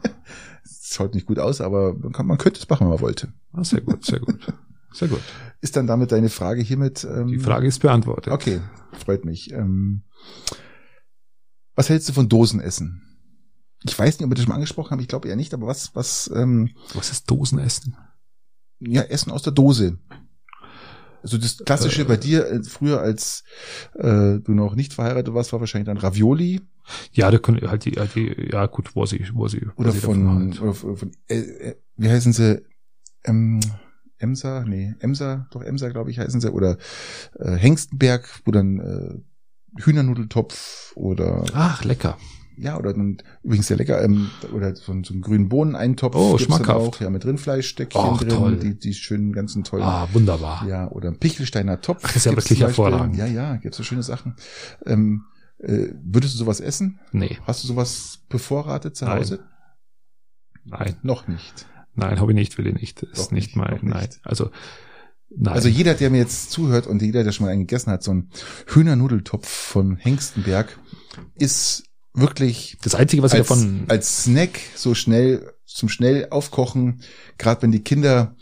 schaut nicht gut aus, aber man, kann, man könnte es machen, wenn man wollte. Ah, sehr gut, sehr gut. Sehr gut. Ist dann damit deine Frage hiermit? Ähm, die Frage ist beantwortet. Okay, freut mich. Ähm, was hältst du von Dosenessen? Ich weiß nicht, ob wir das schon mal angesprochen haben, ich glaube eher nicht, aber was, was, ähm, Was ist Dosenessen? ja, Essen aus der Dose. Also das klassische äh, bei dir äh, früher, als äh, du noch nicht verheiratet warst, war wahrscheinlich dann Ravioli. Ja, da können halt die, halt die, ja gut, wo sie, wo sie, oder sie von, oder von, äh, äh, wie heißen sie, ähm, Emser, nee, Emser, doch Emser, glaube ich, heißen sie, oder äh, Hengstenberg, wo dann äh, Hühnernudeltopf oder. Ach, lecker. Ja, oder dann, übrigens sehr lecker, ähm, oder so, so einen grünen Bohneneintopf. Oh, schmackhaft. Auch, ja, mit Rindfleischstückchen oh, drin, toll. die, die schönen ganzen tollen. Ah, wunderbar. Ja, oder ein Pichelsteiner Topf. Ach, das ist ja wirklich hervorragend. Ja, ja, gibt's so schöne Sachen. Ähm, äh, würdest du sowas essen? Nee. Hast du sowas bevorratet zu Hause? Nein. Nein. Noch nicht. Nein, habe ich nicht, will ich nicht. Ist nicht, nicht mein, nein. Also, Nein. Also jeder, der mir jetzt zuhört und jeder, der schon mal einen gegessen hat, so ein Hühnernudeltopf von Hengstenberg, ist wirklich das einzige, was als, davon als Snack so schnell zum schnell aufkochen, gerade wenn die Kinder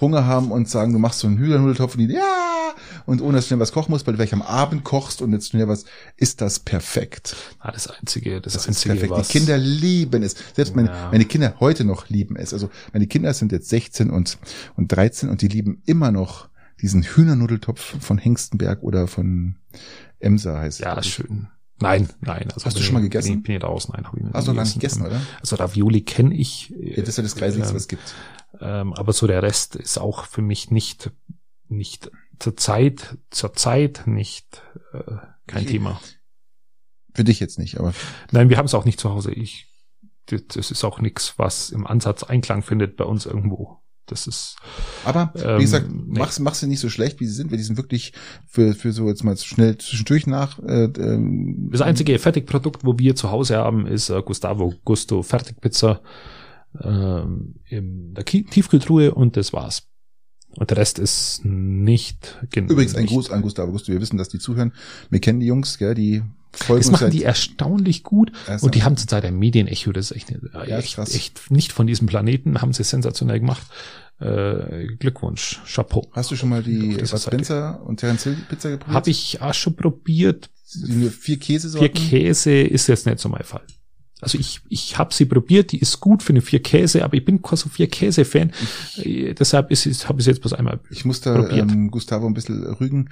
Hunger haben und sagen, du machst so einen Hühnernudeltopf und die ja und ohne dass du schnell was kochen musst, weil du vielleicht am Abend kochst und jetzt schnell was, ist das perfekt. Ah, das einzige, das, das einzige, ist perfekt. Die Kinder lieben es. Selbst meine, ja. meine Kinder heute noch lieben es. Also meine Kinder sind jetzt 16 und und 13 und die lieben immer noch diesen Hühnernudeltopf von Hengstenberg oder von Emser heißt Ja, schön. Nein, nein. Also Hast du schon mal gegessen? Bin, bin ich raus, nein. Hab ich nicht Hast du noch gar nicht gegessen, oder? Also Ravioli kenne ich. Ja, das ist ja das äh, was es gibt. Ähm, aber so der Rest ist auch für mich nicht, nicht zur Zeit, zur Zeit nicht äh, kein ich, Thema. Für dich jetzt nicht, aber. Nein, wir haben es auch nicht zu Hause. Ich, das ist auch nichts, was im Ansatz Einklang findet bei uns irgendwo. Das ist. Aber wie ähm, gesagt, nee. mach's, mach's sie nicht so schlecht, wie sie sind, weil die sind wirklich für, für so jetzt mal schnell zwischendurch nach. Äh, ähm, das einzige Fertigprodukt, wo wir zu Hause haben, ist äh, Gustavo Gusto Fertigpizza äh, in der Tiefkühltruhe und das war's. Und der Rest ist nicht genau. Übrigens ein Gruß an Gustavo Gusto. Wir wissen, dass die zuhören. Wir kennen die Jungs, gell, die folgen Das machen die erstaunlich gut. Und die haben zurzeit ein Medienecho. Das ist echt, ja, echt, echt nicht von diesem Planeten. Haben sie sensationell gemacht. Äh, Glückwunsch, Chapeau. Hast du schon mal die Spencer und Terence Hill Pizza geprobiert? Habe ich auch schon probiert. Vier Käsesorten? Vier Käse ist jetzt nicht so mein Fall. Also ich, ich habe sie probiert, die ist gut für eine vier Käse, aber ich bin kein so vier Käse Fan. Äh, deshalb ist es, habe ich jetzt bloß einmal. Ich muss da ähm, Gustavo ein bisschen rügen.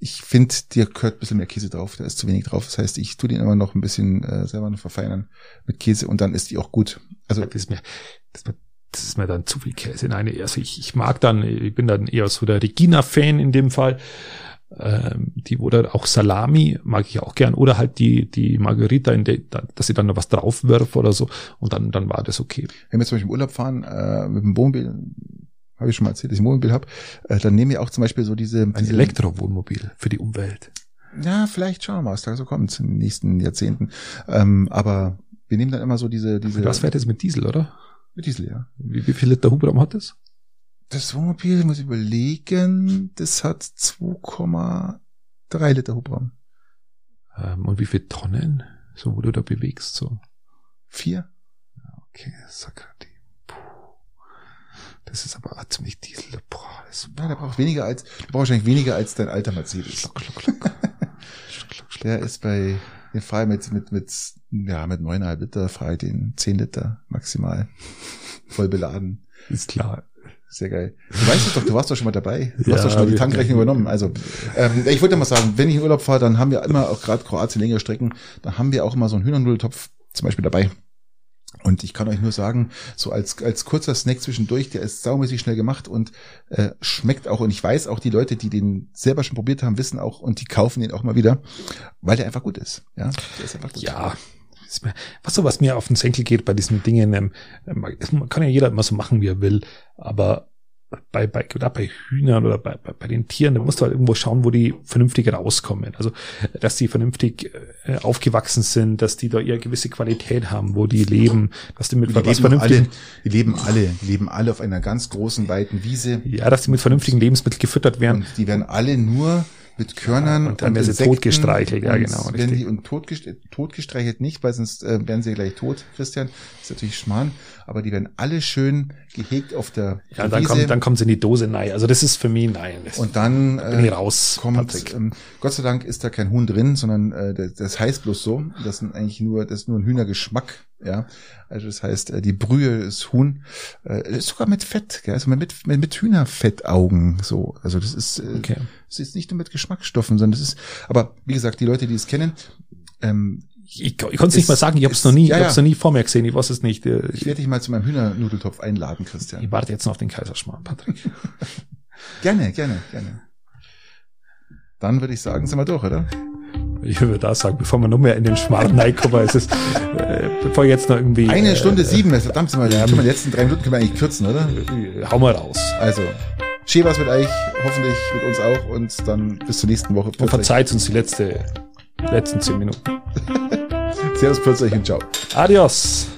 Ich finde, dir gehört ein bisschen mehr Käse drauf, da ist zu wenig drauf. Das heißt, ich tue den immer noch ein bisschen äh, selber noch verfeinern mit Käse und dann ist die auch gut. Also das ist mir, das ist mir, das ist mir dann zu viel Käse. Nein, also ich, ich mag dann, ich bin dann eher so der Regina-Fan in dem Fall ähm, die oder auch Salami mag ich auch gern oder halt die die Margarita, in der, dass ich dann noch was drauf wirf oder so und dann dann war das okay. Wenn wir zum Beispiel im Urlaub fahren äh, mit dem Wohnmobil, habe ich schon mal erzählt, dass ich ein Wohnmobil habe, äh, dann nehmen wir auch zum Beispiel so diese ein diese, Elektrowohnmobil für die Umwelt. Ja, vielleicht schauen wir mal, was da so kommt in den nächsten Jahrzehnten. Ähm, aber wir nehmen dann immer so diese, diese. Was fährt jetzt mit Diesel, oder? Mit Diesel, ja. Wie, wie viel Liter Hubraum hat das? Das Wohnmobil, muss ich überlegen, das hat 2,3 Liter Hubraum. Ähm, und wie viele Tonnen? So, wo du da bewegst, so. Vier? Okay, Sakrati. Puh. Das ist aber ziemlich Diesel. Boah, das ja, der braucht weniger als, der braucht wahrscheinlich weniger als dein alter Mercedes. Schluck, schluck, schluck. der ist bei, den fahre mit, mit, mit, ja, mit neuneinhalb Liter fahre ich den zehn Liter maximal. Voll beladen. Ist klar. Sehr geil. Du weißt es doch, du warst doch schon mal dabei. Du ja, hast doch schon mal die Tankrechnung übernommen. Also, ähm, ich wollte mal sagen, wenn ich in Urlaub fahre, dann haben wir immer, auch gerade Kroatien längere Strecken, dann haben wir auch immer so einen Hühnernudeltopf zum Beispiel dabei. Und ich kann euch nur sagen, so als, als kurzer Snack zwischendurch, der ist saumäßig schnell gemacht und äh, schmeckt auch. Und ich weiß auch, die Leute, die den selber schon probiert haben, wissen auch und die kaufen den auch mal wieder, weil der einfach gut ist. Ja, der ist einfach gut. Ja, was so was mir auf den Senkel geht bei diesen Dingen, ähm, man kann ja jeder immer so machen, wie er will, aber bei, bei, oder bei Hühnern oder bei, bei, bei den Tieren, da musst du halt irgendwo schauen, wo die vernünftig rauskommen. Also, dass die vernünftig äh, aufgewachsen sind, dass die da eher gewisse Qualität haben, wo die leben, dass die mit die was vernünftigen. Alle, die leben alle, die leben alle auf einer ganz großen, weiten Wiese. Ja, dass die mit vernünftigen Lebensmitteln gefüttert werden. Und die werden alle nur mit Körnern ja, und dann und werden sie totgestreichelt, ja genau. Richtig. Werden die und totgestreichelt, totgestreichelt nicht, weil sonst äh, werden sie gleich tot, Christian. Das ist natürlich Schmarrn, aber die werden alle schön gehegt auf der Ja, dann kommt, dann kommt sie in die Dose nein. Also das ist für mich nein. Und dann da bin äh, raus, kommt, ähm, Gott sei Dank ist da kein Huhn drin, sondern äh, das, das heißt bloß so. Das sind eigentlich nur, das ist nur ein Hühnergeschmack ja, also das heißt, äh, die Brühe ist Huhn, äh, sogar mit Fett, gell? also mit, mit, mit Hühnerfettaugen, so. Also das ist, äh, okay. das ist nicht nur mit Geschmacksstoffen, sondern das ist, aber wie gesagt, die Leute, die es kennen, ähm, ich, ich konnte es nicht mal sagen, ich habe es noch nie, ja, ich habe es noch nie vor mir gesehen, ich weiß es nicht. Äh, ich werde dich mal zu meinem Hühnernudeltopf einladen, Christian. Ich warte jetzt noch auf den Kaiserschmarrn, Patrick. gerne, gerne, gerne. Dann würde ich sagen, sind wir durch, oder? ich würde da sagen, bevor wir noch mehr in den Schmarrn reinkommen, ist es, äh, bevor jetzt noch irgendwie. Eine Stunde äh, sieben, verdammt, sind wir, ja, können wir die letzten drei Minuten können wir eigentlich kürzen, oder? Äh, hau mal raus. Also, schön was mit euch, hoffentlich mit uns auch und dann bis zur nächsten Woche. Und verzeiht uns die letzte, letzten zehn Minuten. Servus, plötzlich und ciao. Adios.